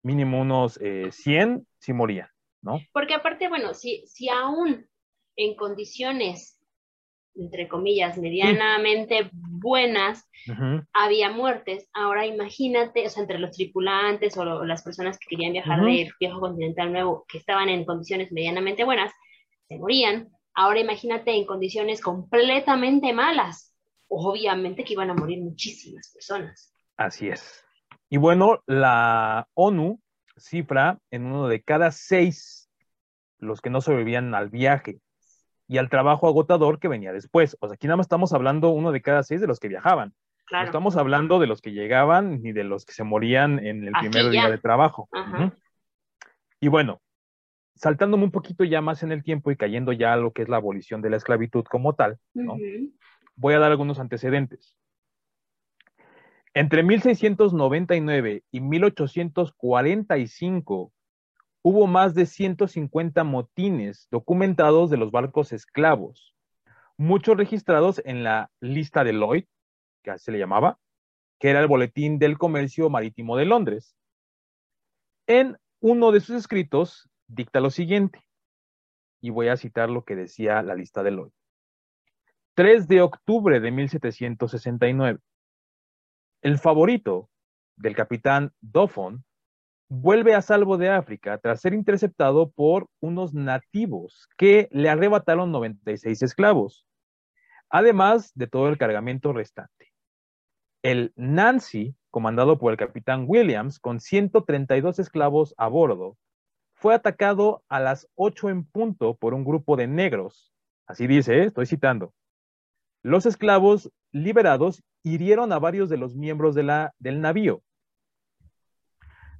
Mínimo unos 100 eh, si morían, ¿no? Porque aparte, bueno, si, si aún en condiciones entre comillas, medianamente buenas, había muertes. Ahora imagínate, o sea, entre los tripulantes o las personas que querían viajar del viejo continental nuevo, que estaban en condiciones medianamente buenas, se morían. Ahora imagínate en condiciones completamente malas. Obviamente que iban a morir muchísimas personas. Así es. Y bueno, la ONU cifra en uno de cada seis los que no sobrevivían al viaje y al trabajo agotador que venía después. O sea, aquí nada más estamos hablando uno de cada seis de los que viajaban. No estamos hablando de los que llegaban ni de los que se morían en el primer día de trabajo. Y bueno, saltándome un poquito ya más en el tiempo y cayendo ya a lo que es la abolición de la esclavitud como tal, voy a dar algunos antecedentes. Entre 1699 y 1845 hubo más de 150 motines documentados de los barcos esclavos, muchos registrados en la lista de Lloyd, que así se le llamaba, que era el boletín del comercio marítimo de Londres. En uno de sus escritos dicta lo siguiente, y voy a citar lo que decía la lista de Lloyd. 3 de octubre de 1769. El favorito del capitán Doffon vuelve a salvo de África tras ser interceptado por unos nativos que le arrebataron 96 esclavos, además de todo el cargamento restante. El Nancy, comandado por el capitán Williams, con 132 esclavos a bordo, fue atacado a las 8 en punto por un grupo de negros. Así dice, ¿eh? estoy citando. Los esclavos liberados hirieron a varios de los miembros de la, del navío,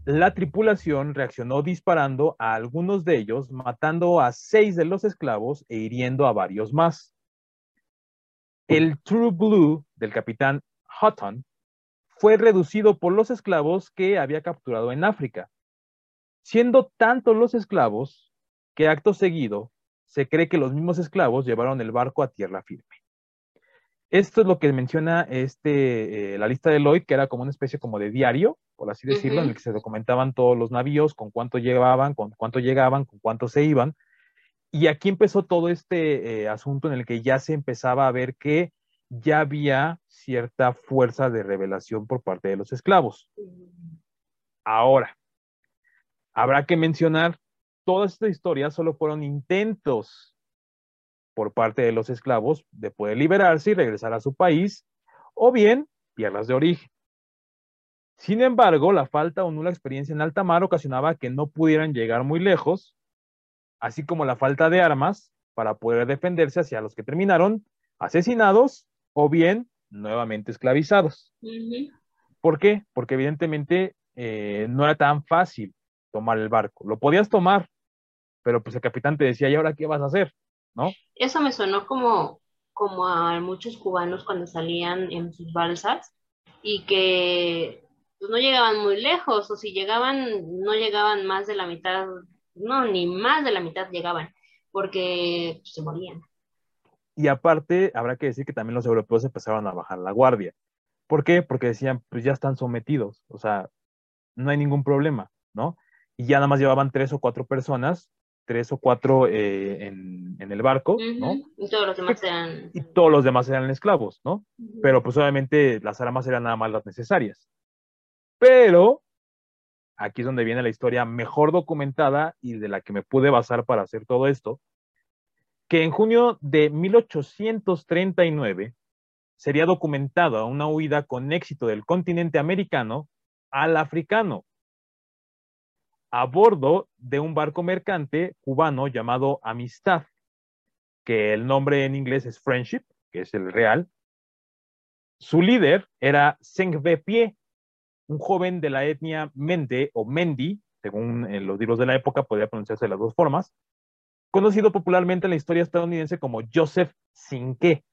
la tripulación reaccionó disparando a algunos de ellos, matando a seis de los esclavos e hiriendo a varios más. El True Blue del capitán Hutton fue reducido por los esclavos que había capturado en África, siendo tantos los esclavos que acto seguido se cree que los mismos esclavos llevaron el barco a tierra firme. Esto es lo que menciona este, eh, la lista de Lloyd, que era como una especie como de diario, por así decirlo, en el que se documentaban todos los navíos, con cuánto llevaban, con cuánto llegaban, con cuánto se iban. Y aquí empezó todo este eh, asunto en el que ya se empezaba a ver que ya había cierta fuerza de revelación por parte de los esclavos. Ahora, habrá que mencionar, todas estas historias solo fueron intentos por parte de los esclavos de poder liberarse y regresar a su país, o bien tierras de origen. Sin embargo, la falta o nula experiencia en alta mar ocasionaba que no pudieran llegar muy lejos, así como la falta de armas para poder defenderse hacia los que terminaron asesinados o bien nuevamente esclavizados. ¿Por qué? Porque evidentemente eh, no era tan fácil tomar el barco. Lo podías tomar, pero pues el capitán te decía, ¿y ahora qué vas a hacer? ¿No? Eso me sonó como, como a muchos cubanos cuando salían en sus balsas y que pues, no llegaban muy lejos, o si llegaban, no llegaban más de la mitad, no, ni más de la mitad llegaban, porque pues, se morían. Y aparte, habrá que decir que también los europeos empezaron a bajar la guardia. ¿Por qué? Porque decían, pues ya están sometidos, o sea, no hay ningún problema, ¿no? Y ya nada más llevaban tres o cuatro personas, tres o cuatro eh, en, el barco, ¿no? Y todos los demás eran... Y todos los demás eran esclavos, ¿no? Pero pues obviamente las armas eran nada más las necesarias. Pero aquí es donde viene la historia mejor documentada y de la que me pude basar para hacer todo esto, que en junio de 1839 sería documentada una huida con éxito del continente americano al africano, a bordo de un barco mercante cubano llamado Amistad, que el nombre en inglés es Friendship, que es el real. Su líder era Sengbe Pie, un joven de la etnia Mende o Mendi, según eh, los libros de la época, podría pronunciarse las dos formas, conocido popularmente en la historia estadounidense como Joseph Sinque.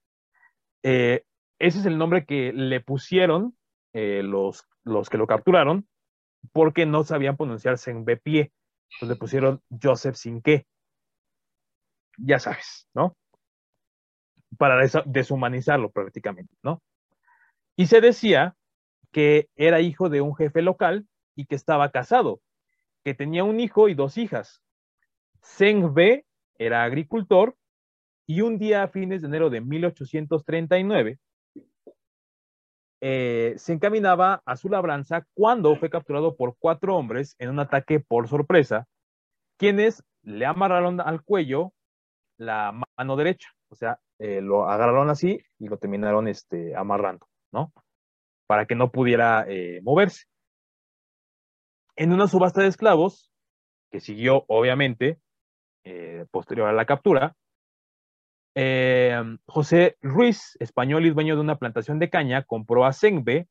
Eh, ese es el nombre que le pusieron eh, los, los que lo capturaron porque no sabían pronunciarse en pie. Entonces le pusieron Joseph sin qué. Ya sabes, ¿no? Para deshumanizarlo prácticamente, ¿no? Y se decía que era hijo de un jefe local y que estaba casado, que tenía un hijo y dos hijas. Seng B era agricultor y un día a fines de enero de 1839 eh, se encaminaba a su labranza cuando fue capturado por cuatro hombres en un ataque por sorpresa, quienes le amarraron al cuello la mano derecha, o sea, eh, lo agarraron así y lo terminaron este, amarrando, ¿no? Para que no pudiera eh, moverse. En una subasta de esclavos, que siguió obviamente posterior a la captura, eh, José Ruiz, español y dueño de una plantación de caña, compró a Sengbe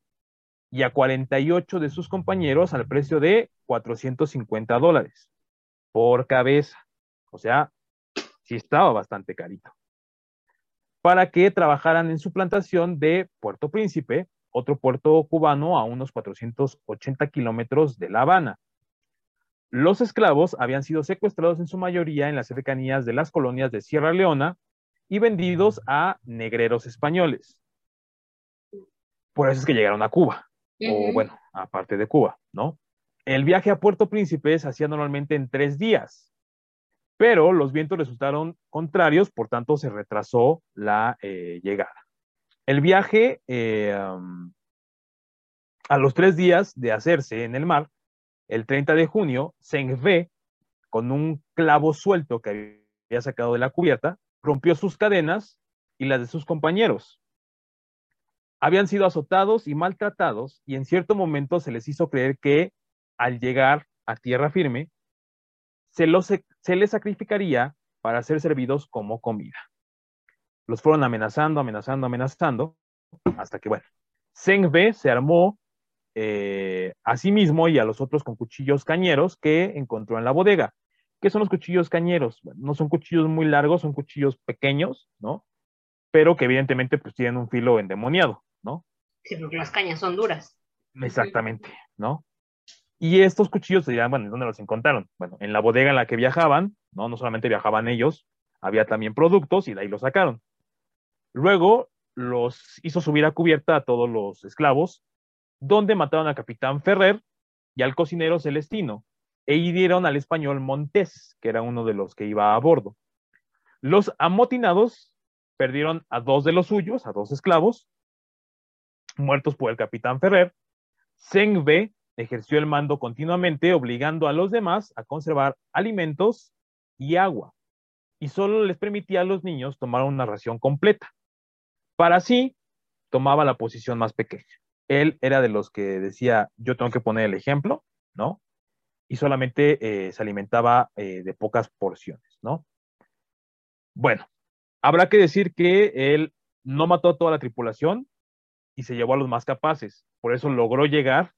y a 48 de sus compañeros al precio de 450 dólares por cabeza. O sea, sí estaba bastante carito. Para que trabajaran en su plantación de Puerto Príncipe, otro puerto cubano a unos 480 kilómetros de La Habana. Los esclavos habían sido secuestrados en su mayoría en las cercanías de las colonias de Sierra Leona, y vendidos a negreros españoles. Por eso es que llegaron a Cuba, o bueno, aparte de Cuba, ¿no? El viaje a Puerto Príncipe se hacía normalmente en tres días, pero los vientos resultaron contrarios, por tanto se retrasó la eh, llegada. El viaje, eh, a los tres días de hacerse en el mar, el 30 de junio, Sengve, con un clavo suelto que había sacado de la cubierta, rompió sus cadenas y las de sus compañeros. Habían sido azotados y maltratados y en cierto momento se les hizo creer que al llegar a tierra firme, se, los, se les sacrificaría para ser servidos como comida. Los fueron amenazando, amenazando, amenazando, hasta que, bueno, Sengbe se armó eh, a sí mismo y a los otros con cuchillos cañeros que encontró en la bodega. ¿Qué son los cuchillos cañeros? no son cuchillos muy largos, son cuchillos pequeños, ¿no? Pero que evidentemente pues tienen un filo endemoniado, ¿no? Sí, porque las cañas son duras. Exactamente, ¿no? Y estos cuchillos se dirán, bueno, ¿dónde los encontraron? Bueno, en la bodega en la que viajaban, ¿no? No solamente viajaban ellos, había también productos y de ahí los sacaron. Luego los hizo subir a cubierta a todos los esclavos, donde mataron al capitán Ferrer y al cocinero Celestino, e hirieron al español Montés, que era uno de los que iba a bordo. Los amotinados perdieron a dos de los suyos, a dos esclavos, muertos por el capitán Ferrer. Sengbe ejerció el mando continuamente, obligando a los demás a conservar alimentos y agua, y solo les permitía a los niños tomar una ración completa. Para sí, tomaba la posición más pequeña, él era de los que decía, yo tengo que poner el ejemplo, ¿no? Y solamente eh, se alimentaba eh, de pocas porciones, ¿no? Bueno, habrá que decir que él no mató a toda la tripulación y se llevó a los más capaces. Por eso logró llegar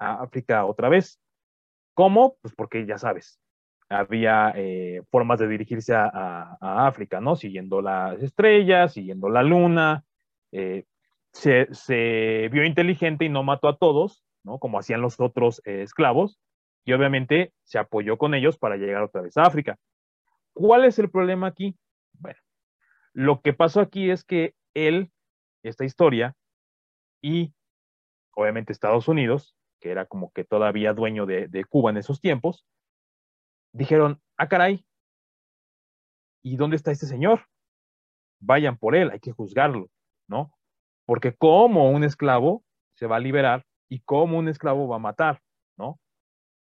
a África otra vez. ¿Cómo? Pues porque ya sabes, había eh, formas de dirigirse a, África, ¿no? Siguiendo las estrellas, siguiendo la luna. Se, vio inteligente y no mató a todos, ¿no? Como hacían los otros esclavos. Y obviamente se apoyó con ellos para llegar otra vez a África. ¿Cuál es el problema aquí? Bueno, lo que pasó aquí es que él, esta historia, y obviamente Estados Unidos, que era como que todavía dueño de Cuba en esos tiempos, dijeron, ah, caray, ¿y dónde está este señor? Vayan por él, hay que juzgarlo, ¿no? Porque como un esclavo se va a liberar y como un esclavo va a matar.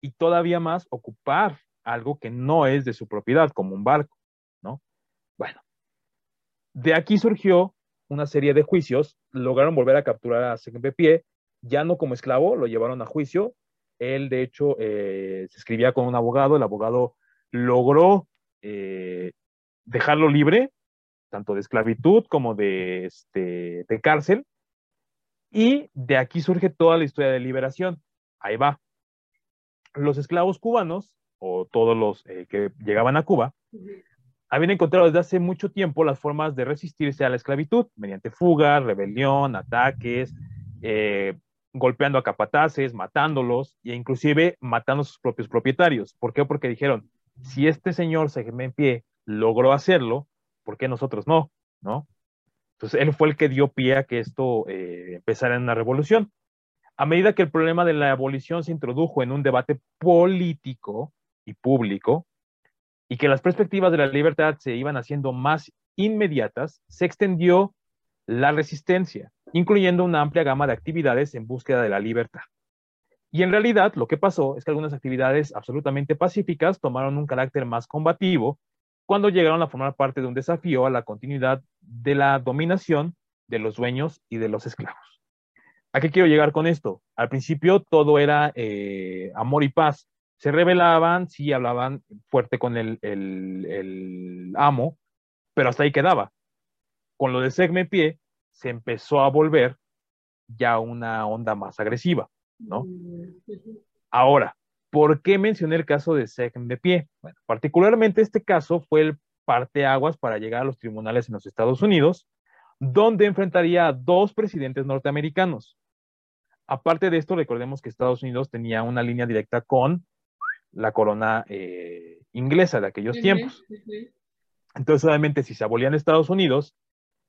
Y todavía más ocupar algo que no es de su propiedad, como un barco, ¿no? Bueno, de aquí surgió una serie de juicios, lograron volver a capturar a Pie, ya no como esclavo, lo llevaron a juicio, él, de hecho, eh, se escribía con un abogado, el abogado logró eh, dejarlo libre, tanto de esclavitud como de, este, de cárcel, y de aquí surge toda la historia de liberación. Ahí va. Los esclavos cubanos, o todos los eh, que llegaban a Cuba, habían encontrado desde hace mucho tiempo las formas de resistirse a la esclavitud, mediante fuga, rebelión, ataques, golpeando a capataces, matándolos e inclusive matando a sus propios propietarios. ¿Por qué? Porque dijeron, si este señor se en pie logró hacerlo, ¿por qué nosotros no? ¿No? Entonces él fue el que dio pie a que esto eh, empezara en una revolución. A medida que el problema de la abolición se introdujo en un debate político y público, y que las perspectivas de la libertad se iban haciendo más inmediatas, se extendió la resistencia, incluyendo una amplia gama de actividades en búsqueda de la libertad. Y en realidad lo que pasó es que algunas actividades absolutamente pacíficas tomaron un carácter más combativo cuando llegaron a formar parte de un desafío a la continuidad de la dominación de los dueños y de los esclavos. ¿A qué quiero llegar con esto? Al principio todo era eh, amor y paz. Se rebelaban, sí hablaban fuerte con el, el amo, pero hasta ahí quedaba con lo de Segme Pie se empezó a volver ya una onda más agresiva, ¿no? Ahora, ¿por qué mencioné el caso de Segme Pie? Bueno, particularmente este caso fue el parteaguas para llegar a los tribunales en los Estados Unidos, donde enfrentaría a dos presidentes norteamericanos. Aparte de esto, recordemos que Estados Unidos tenía una línea directa con la corona eh, inglesa de aquellos tiempos. Entonces, obviamente, si se abolían Estados Unidos,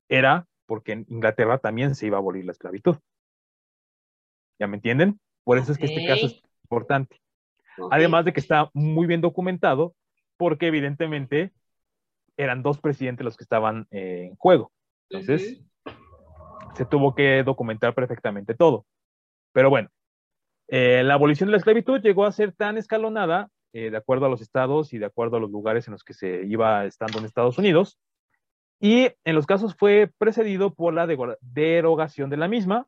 era porque en Inglaterra también se iba a abolir la esclavitud. ¿Ya me entienden? Por eso es que este caso es importante. Además de que está muy bien documentado, porque evidentemente eran dos presidentes los que estaban eh, en juego. Entonces, se tuvo que documentar perfectamente todo. Pero bueno, eh, la abolición de la esclavitud llegó a ser tan escalonada, eh, de acuerdo a los estados y de acuerdo a los lugares en los que se iba estando en Estados Unidos, y en los casos fue precedido por la derogación de la misma,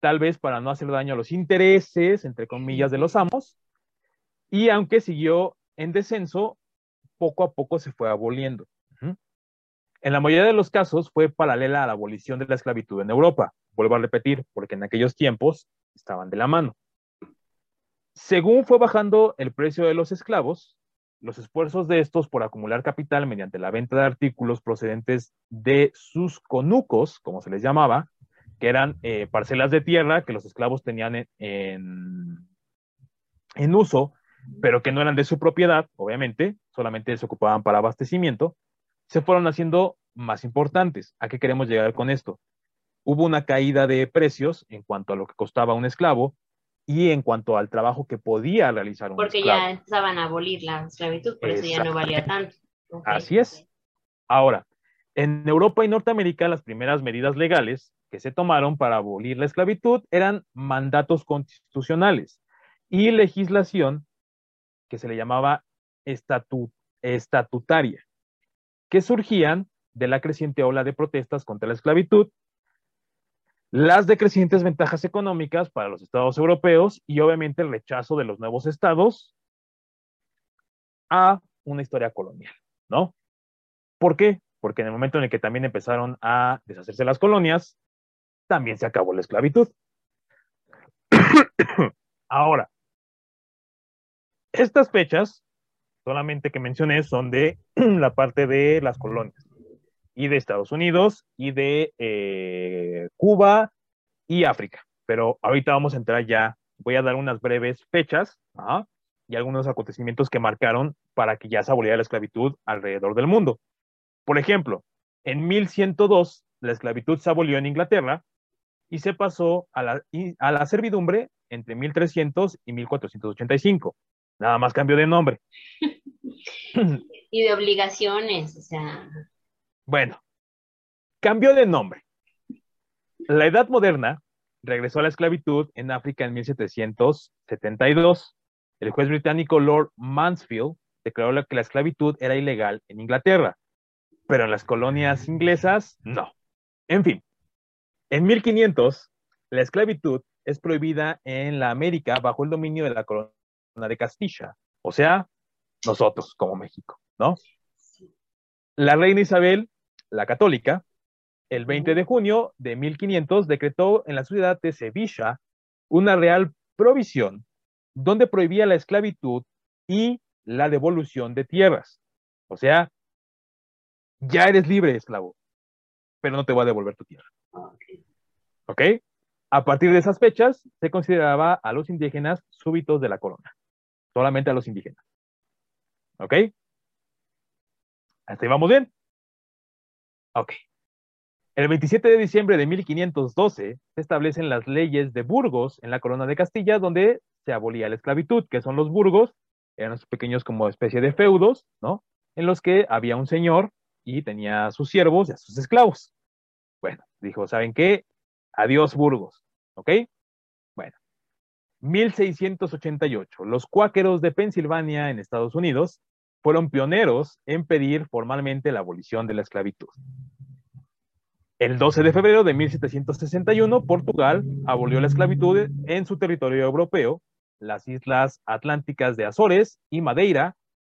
tal vez para no hacer daño a los intereses, entre comillas, de los amos, y aunque siguió en descenso, poco a poco se fue aboliendo. En la mayoría de los casos fue paralela a la abolición de la esclavitud en Europa, vuelvo a repetir, porque en aquellos tiempos estaban de la mano. Según fue bajando el precio de los esclavos, los esfuerzos de estos por acumular capital mediante la venta de artículos procedentes de sus conucos, como se les llamaba, que eran eh, parcelas de tierra que los esclavos tenían en, en, uso, pero que no eran de su propiedad, obviamente, solamente se ocupaban para abastecimiento, se fueron haciendo más importantes. ¿A qué queremos llegar con esto? Hubo una caída de precios en cuanto a lo que costaba un esclavo, y en cuanto al trabajo que podía realizar un Porque ya empezaban a abolir la esclavitud, por eso ya no valía tanto. Así es. Ahora, en Europa y Norteamérica, las primeras medidas legales que se tomaron para abolir la esclavitud eran mandatos constitucionales y legislación que se le llamaba estatutaria, que surgían de la creciente ola de protestas contra la esclavitud las decrecientes ventajas económicas para los estados europeos y obviamente el rechazo de los nuevos estados a una historia colonial, ¿no? ¿Por qué? Porque en el momento en el que también empezaron a deshacerse las colonias, también se acabó la esclavitud. Ahora, estas fechas, solamente que mencioné, son de la parte de las colonias y de Estados Unidos y de eh, Cuba y África. Pero ahorita vamos a entrar ya, voy a dar unas breves fechas y algunos acontecimientos que marcaron para que ya se aboliera la esclavitud alrededor del mundo. Por ejemplo, en 1102 la esclavitud se abolió en Inglaterra y se pasó a la, a la servidumbre entre 1300 y 1485. Nada más cambio de nombre. y de obligaciones, o sea. Bueno, cambio de nombre. La Edad Moderna regresó a la esclavitud en África en 1772. El juez británico Lord Mansfield declaró que la esclavitud era ilegal en Inglaterra, pero en las colonias inglesas no. En fin, en 1500 la esclavitud es prohibida en la América bajo el dominio de la corona de Castilla, o sea, nosotros como México, ¿no? La reina Isabel la católica, el 20 de junio de 1500 decretó en la ciudad de Sevilla una real provisión donde prohibía la esclavitud y la devolución de tierras. O sea, ya eres libre, esclavo, pero no te voy a devolver tu tierra. ¿Ok? A partir de esas fechas se consideraba a los indígenas súbitos de la corona. Solamente a los indígenas. ¿Ok? Hasta ahí vamos bien. Ok. El 27 de diciembre de 1512 se establecen las leyes de Burgos en la corona de Castilla, donde se abolía la esclavitud, que son los burgos, eran pequeños como especie de feudos, ¿no? En los que había un señor y tenía a sus siervos y a sus esclavos. Bueno, dijo, ¿saben qué? Adiós Burgos, ¿ok? Bueno, 1688, los cuáqueros de Pensilvania en Estados Unidos fueron pioneros en pedir formalmente la abolición de la esclavitud. El 12 de febrero de 1761, Portugal abolió la esclavitud en su territorio europeo, las islas atlánticas de Azores y Madeira,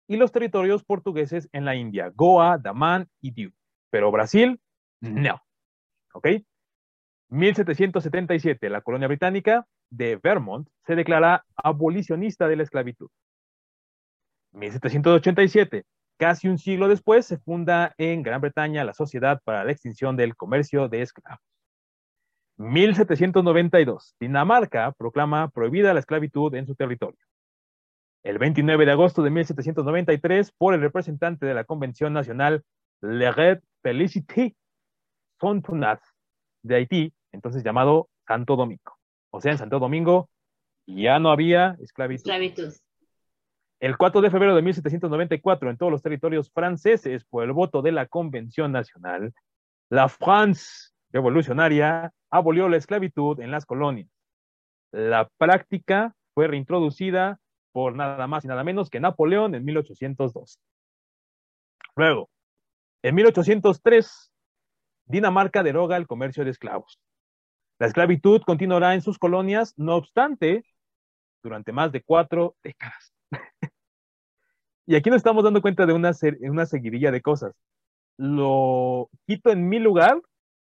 y los territorios portugueses en la India, Goa, Damán y Diu. Pero Brasil, no. ¿Ok? 1777, la colonia británica de Vermont se declara abolicionista de la esclavitud. 1787, casi un siglo después, se funda en Gran Bretaña la Sociedad para la Extinción del Comercio de Esclavos. 1792, Dinamarca proclama prohibida la esclavitud en su territorio. El 29 de agosto de 1793, por el representante de la Convención Nacional, Le Red Felicity Fontunat de Haití, entonces llamado Santo Domingo. O sea, en Santo Domingo ya no había esclavitud. esclavitud. El 4 de febrero de 1794, en todos los territorios franceses, por el voto de la Convención Nacional, la France revolucionaria abolió la esclavitud en las colonias. La práctica fue reintroducida por nada más y nada menos que Napoleón en 1802. Luego, en 1803, Dinamarca deroga el comercio de esclavos. La esclavitud continuará en sus colonias, no obstante, durante más de cuatro décadas. Y aquí nos estamos dando cuenta de una, una seguidilla de cosas. Lo quito en mi lugar.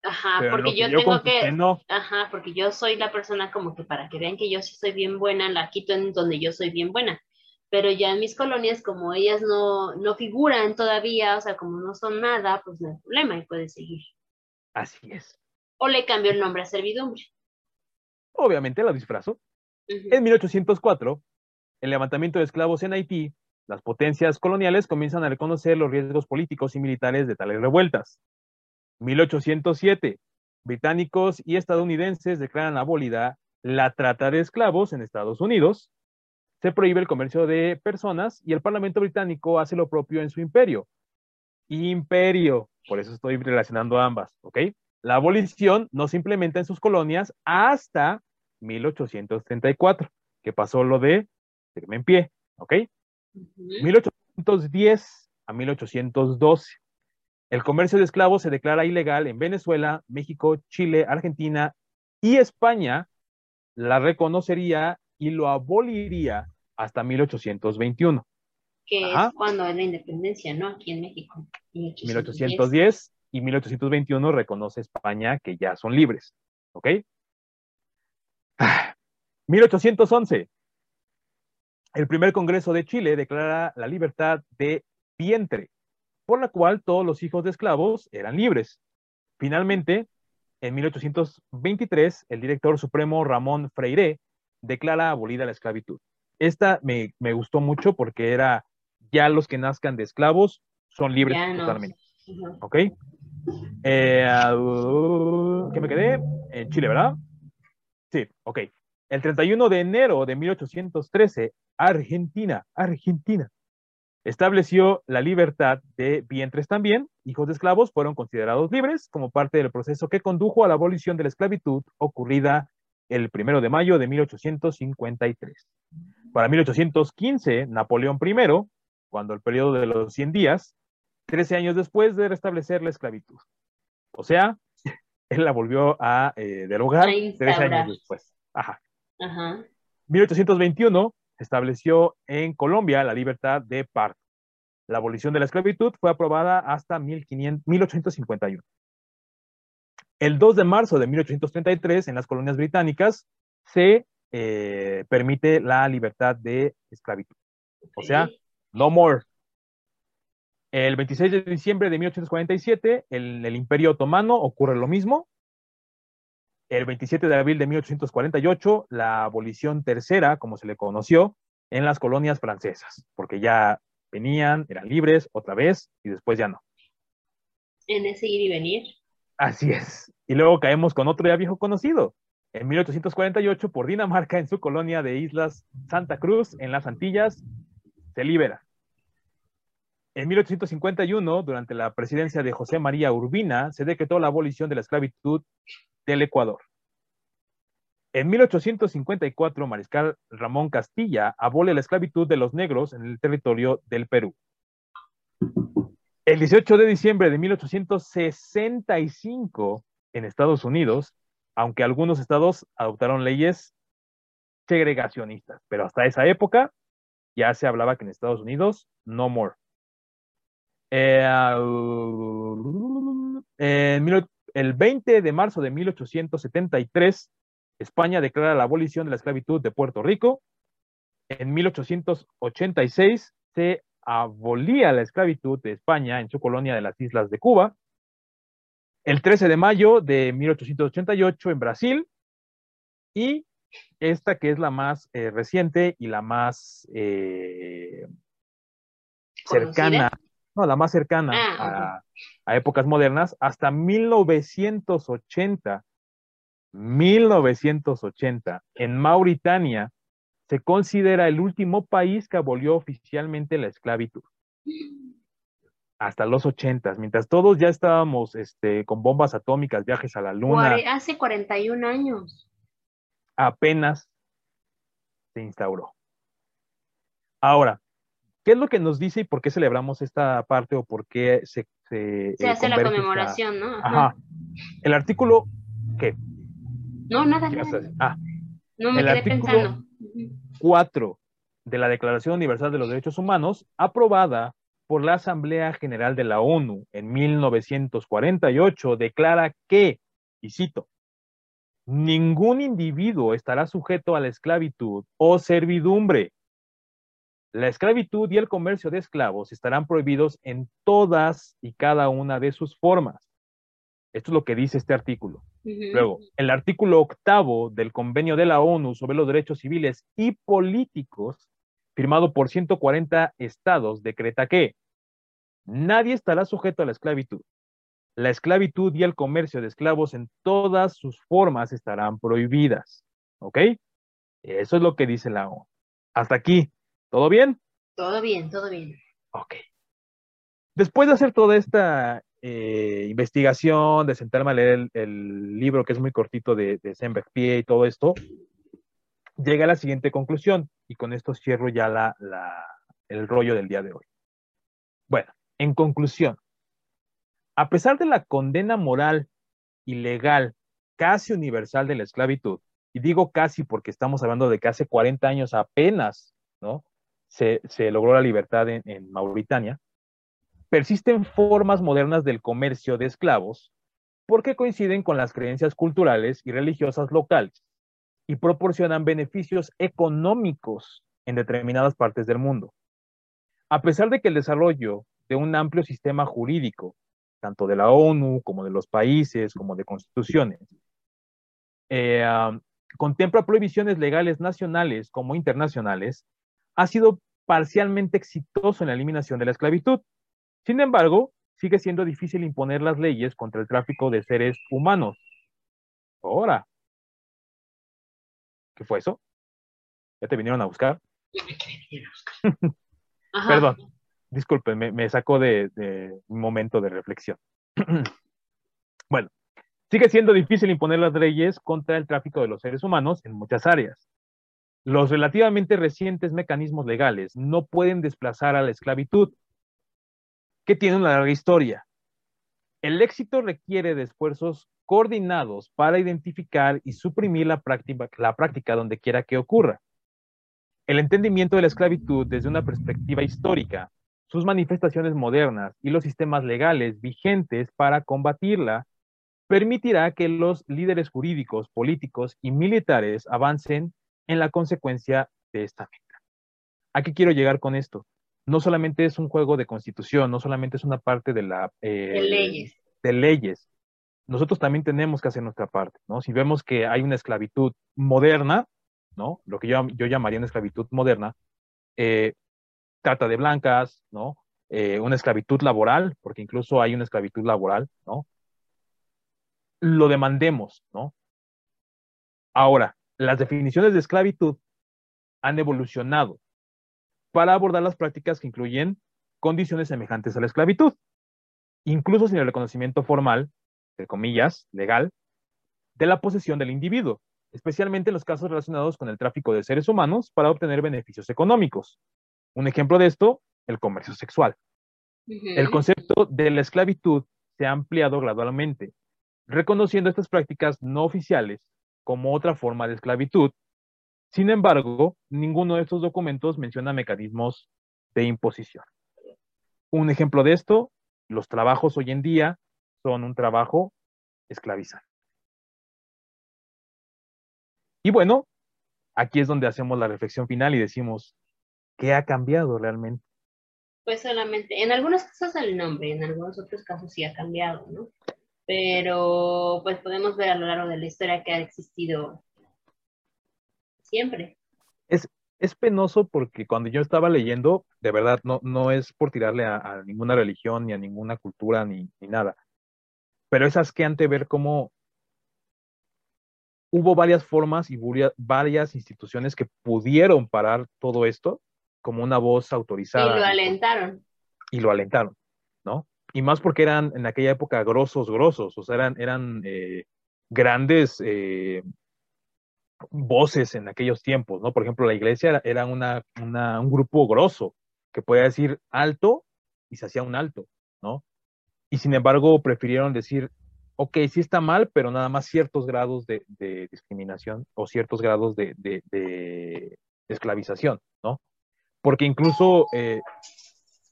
Ajá, porque yo, tengo que. No. Ajá, porque yo soy la persona como que para que vean que yo sí soy bien buena, la quito en donde yo soy bien buena. Pero ya en mis colonias, como ellas no, no figuran todavía, o sea, como no son nada, pues no hay problema y puede seguir. Así es. O le cambio el nombre a servidumbre. Obviamente la disfrazo. En 1804, el levantamiento de esclavos en Haití, las potencias coloniales comienzan a reconocer los riesgos políticos y militares de tales revueltas. 1807, británicos y estadounidenses declaran abolida la trata de esclavos en Estados Unidos. Se prohíbe el comercio de personas y el Parlamento británico hace lo propio en su imperio. Imperio, por eso estoy relacionando ambas, ¿ok? La abolición no se implementa en sus colonias hasta 1834, que pasó lo de firme en pie, ¿ok? 1810 a 1812. El comercio de esclavos se declara ilegal en Venezuela, México, Chile, Argentina y España la reconocería y lo aboliría hasta 1821. Que es cuando es la independencia, ¿no? Aquí en México. 1810 y 1821 reconoce España que ya son libres. ¿Ok? 1811. El primer Congreso de Chile declara la libertad de vientre, por la cual todos los hijos de esclavos eran libres. Finalmente, en 1823, el director supremo Ramón Freire declara abolida la esclavitud. Esta me, gustó mucho porque era ya los que nazcan de esclavos son libres totalmente. ¿Ok? Eh, ¿Qué me quedé? En Chile, ¿verdad? Sí, ok. El 31 de enero de 1813, Argentina, Argentina, estableció la libertad de vientres también. Hijos de esclavos fueron considerados libres como parte del proceso que condujo a la abolición de la esclavitud ocurrida el 1 de mayo de 1853. Para 1815, Napoleón I, cuando el periodo de los 100 días, 13 años después de restablecer la esclavitud. O sea, él la volvió a eh, derogar 13 años después. Ajá. Ajá. 1821 estableció en Colombia la libertad de parto. La abolición de la esclavitud fue aprobada hasta 1851. El 2 de marzo de 1833, en las colonias británicas, se eh, permite la libertad de esclavitud. O sea, no more. El 26 de diciembre de 1847, en el Imperio Otomano ocurre lo mismo. El 27 de abril de 1848, la abolición tercera, como se le conoció, en las colonias francesas, porque ya venían, eran libres otra vez y después ya no. En ese ir y venir. Así es. Y luego caemos con otro ya viejo conocido. En 1848, por Dinamarca, en su colonia de Islas Santa Cruz, en las Antillas, se libera. En 1851, durante la presidencia de José María Urbina, se decretó la abolición de la esclavitud del Ecuador. En 1854, Mariscal Ramón Castilla abole la esclavitud de los negros en el territorio del Perú. El 18 de diciembre de 1865, en Estados Unidos, aunque algunos estados adoptaron leyes segregacionistas, pero hasta esa época ya se hablaba que en Estados Unidos no more. Eh, el 20 de marzo de 1873, España declara la abolición de la esclavitud de Puerto Rico. En 1886 se abolía la esclavitud de España en su colonia de las Islas de Cuba. El 13 de mayo de 1888 en Brasil. Y esta que es la más eh, reciente y la más eh, cercana no, la más cercana ah, a, épocas modernas, hasta 1980, 1980, en Mauritania, se considera el último país que abolió oficialmente la esclavitud. Hasta los 80, mientras todos ya estábamos este, con bombas atómicas, viajes a la luna. Hace 41 años. Apenas se instauró. Ahora, ¿Qué es lo que nos dice y por qué celebramos esta parte o por qué se... Se, se hace la conmemoración, ¿no? Ajá. El artículo, ¿qué? No, nada, nada. Ah, no me el quedé pensando. 4 de la Declaración Universal de los Derechos Humanos, aprobada por la Asamblea General de la ONU en 1948, declara que, y cito, ningún individuo estará sujeto a la esclavitud o servidumbre la esclavitud y el comercio de esclavos estarán prohibidos en todas y cada una de sus formas. Esto es lo que dice este artículo. Luego, el artículo octavo del Convenio de la ONU sobre los Derechos Civiles y Políticos, firmado por 140 estados, decreta que nadie estará sujeto a la esclavitud. La esclavitud y el comercio de esclavos en todas sus formas estarán prohibidas. ¿Ok? Eso es lo que dice la ONU. Hasta aquí, ¿Todo bien? Todo bien, todo bien. Ok. Después de hacer toda esta eh, investigación, de sentarme a leer el, libro que es muy cortito de, de Pie y todo esto, llega a la siguiente conclusión y con esto cierro ya la, el rollo del día de hoy. Bueno, en conclusión, a pesar de la condena moral y legal casi universal de la esclavitud, y digo casi porque estamos hablando de que hace 40 años apenas, ¿no? Se, logró la libertad en, Mauritania, persisten formas modernas del comercio de esclavos porque coinciden con las creencias culturales y religiosas locales y proporcionan beneficios económicos en determinadas partes del mundo. A pesar de que el desarrollo de un amplio sistema jurídico, tanto de la ONU como de los países, como de constituciones, eh, contempla prohibiciones legales nacionales como internacionales, ha sido parcialmente exitoso en la eliminación de la esclavitud. Sin embargo, sigue siendo difícil imponer las leyes contra el tráfico de seres humanos. Ahora, ¿qué fue eso? ¿Ya te vinieron a buscar? Perdón, disculpen, me, sacó de, de, un momento de reflexión. bueno, sigue siendo difícil imponer las leyes contra el tráfico de los seres humanos en muchas áreas. Los relativamente recientes mecanismos legales no pueden desplazar a la esclavitud, que tiene una larga historia. El éxito requiere de esfuerzos coordinados para identificar y suprimir la práctica, la donde quiera que ocurra. El entendimiento de la esclavitud desde una perspectiva histórica, sus manifestaciones modernas y los sistemas legales vigentes para combatirla permitirá que los líderes jurídicos, políticos y militares avancen en la consecuencia de esta meta. ¿A qué quiero llegar con esto? No solamente es un juego de constitución, no solamente es una parte de la eh, de leyes. De leyes. Nosotros también tenemos que hacer nuestra parte, ¿no? Si vemos que hay una esclavitud moderna, ¿no? Lo que yo, yo llamaría una esclavitud moderna, eh, trata de blancas, ¿no? Eh, una esclavitud laboral, porque incluso hay una esclavitud laboral, ¿no? Lo demandemos, ¿no? Ahora, las definiciones de esclavitud han evolucionado para abordar las prácticas que incluyen condiciones semejantes a la esclavitud, incluso sin el reconocimiento formal, de comillas, legal, de la posesión del individuo especialmente en los casos relacionados con el tráfico de seres humanos para obtener beneficios económicos. Un ejemplo de esto, el comercio sexual. El concepto de la esclavitud se ha ampliado gradualmente, reconociendo estas prácticas no oficiales como otra forma de esclavitud. Sin embargo, ninguno de estos documentos menciona mecanismos de imposición. Un ejemplo de esto, los trabajos hoy en día son un trabajo esclavizante. Y bueno, aquí es donde hacemos la reflexión final y decimos, ¿qué ha cambiado realmente? Pues solamente, en algunos casos el nombre, en algunos otros casos sí ha cambiado, ¿no? Pero pues podemos ver a lo largo de la historia que ha existido siempre. Es, es penoso porque cuando yo estaba leyendo, de verdad, no, no es por tirarle a, ninguna religión, ni a ninguna cultura, ni, ni nada, pero es asqueante ver cómo hubo varias formas y varias instituciones que pudieron parar todo esto como una voz autorizada. Y lo alentaron. Y lo alentaron. Y más porque eran en aquella época grosos, grosos, o sea, eran, eran eh, grandes eh, voces en aquellos tiempos, ¿no? Por ejemplo, la iglesia era, una, un grupo grosso que podía decir alto y se hacía un alto, ¿no? Y sin embargo prefirieron decir ok, sí está mal, pero nada más ciertos grados de, discriminación o ciertos grados de, esclavización, ¿no? Porque incluso eh,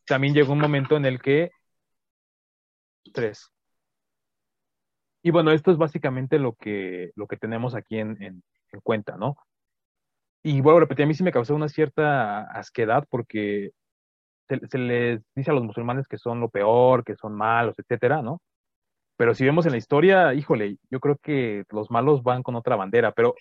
también llegó un momento en el que... Tres. Y bueno, esto es básicamente lo que, lo que tenemos aquí en, cuenta, ¿no? Y vuelvo a repetir, a mí sí me causó una cierta asquedad porque se, se, les dice a los musulmanes que son lo peor, que son malos, etcétera, ¿no? Pero si vemos en la historia, híjole, yo creo que los malos van con otra bandera, pero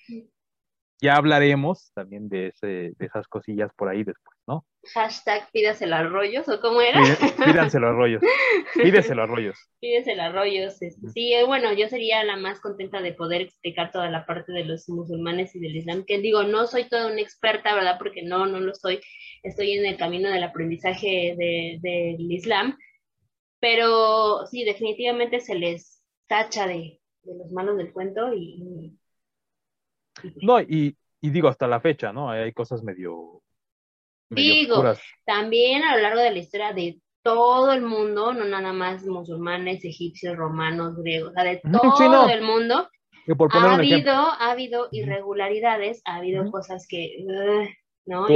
ya hablaremos también de, ese, de esas cosillas por ahí después, ¿no? Hashtag pídaselo a rollos, ¿o cómo era? Pídanselo a rollos. Pídeselo a rollos. Pídeselo a rollos. Sí, eh, bueno, yo sería la más contenta de poder explicar toda la parte de los musulmanes y del Islam, que digo, no soy toda una experta, ¿verdad? Porque no, no lo soy. Estoy en el camino del aprendizaje del Islam, pero sí, definitivamente se les tacha de, los malos del cuento y... no, y, digo, hasta la fecha, ¿no? Hay cosas medio... digo, también a lo largo de la historia de todo el mundo, no nada más musulmanes, egipcios, romanos, griegos, o sea, de todo el mundo, ha habido, ha habido irregularidades, ha habido cosas que, ¿no?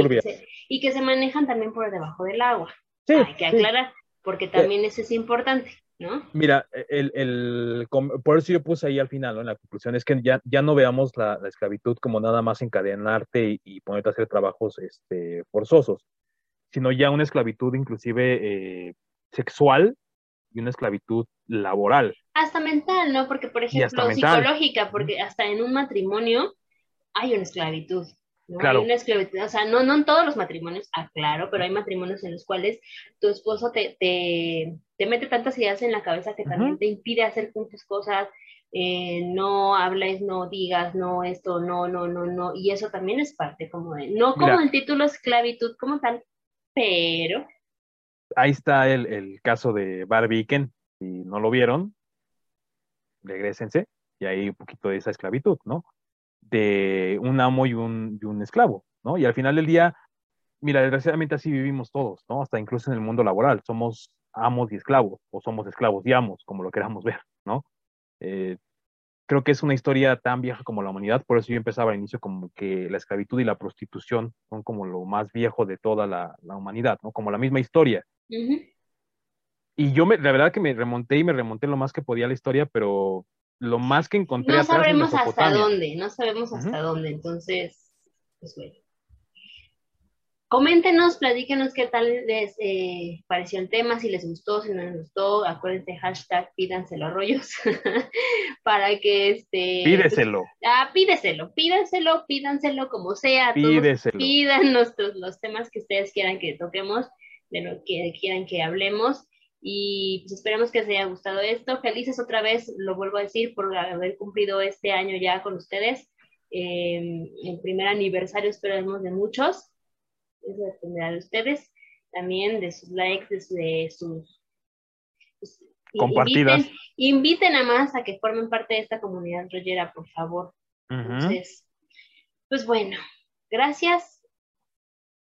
Y que, se, manejan también por debajo del agua. Hay que aclarar, porque también eso es importante. ¿No? Mira, el, el, por eso yo puse ahí al final, ¿no? en la conclusión, es que ya, ya no veamos la, esclavitud como nada más encadenarte y, y, ponerte a hacer trabajos este, forzosos, sino ya una esclavitud inclusive eh, sexual y una esclavitud laboral. Hasta mental, ¿no? Porque, por ejemplo, psicológica, porque hasta en un matrimonio hay una esclavitud. ¿No? Claro. Hay una esclavitud, o sea, no, no en todos los matrimonios, aclaro, pero hay matrimonios en los cuales tu esposo te, te, te mete tantas ideas en la cabeza que también te impide hacer muchas cosas, eh, no hables, no digas, no esto, no, no, no, no, y eso también es parte como de, no como el título esclavitud como tal, pero... Ahí está el, el caso de Barbie Ken, si no lo vieron, regresense, y hay un poquito de esa esclavitud, ¿no? De un amo y un, y un esclavo, ¿no? Y al final del día, mira, desgraciadamente así vivimos todos, ¿no? Hasta incluso en el mundo laboral, somos amos y esclavos, o somos esclavos y amos, como lo queramos ver, ¿no? Eh, creo que es una historia tan vieja como la humanidad, por eso yo empezaba al inicio como que la esclavitud y la prostitución son como lo más viejo de toda la, la humanidad, ¿no? Como la misma historia. Y yo, me, la verdad que me remonté y me remonté lo más que podía a la historia, pero lo más que encontré no sabemos hasta dónde, no sabemos hasta dónde, entonces, pues bueno. Coméntenos, platíquenos qué tal les eh, pareció el tema, si les gustó, si no les gustó, acuérdense, hashtag pídanselo rollos, para que este... Pídeselo. ah, pídeselo, pídanselo, pídanselo como sea. Pídeselo. pidan nuestros, los temas que ustedes quieran que toquemos, de lo que quieran que hablemos. Y pues esperamos que les haya gustado esto. Felices otra vez, lo vuelvo a decir, por haber cumplido este año ya con ustedes. Eh, el primer aniversario esperemos de muchos eso dependerá de ustedes, también de sus likes, de, sus... Pues, Compartidas. Inviten, a más a que formen parte de esta comunidad rollera, por favor. Entonces, pues bueno, gracias.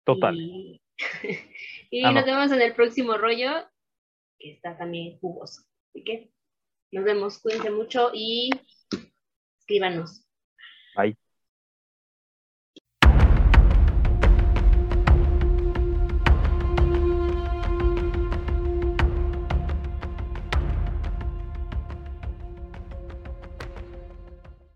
Total. Y, ah, nos vemos en el próximo rollo, que está también jugoso. Así que nos vemos, cuídense mucho y escríbanos. Bye.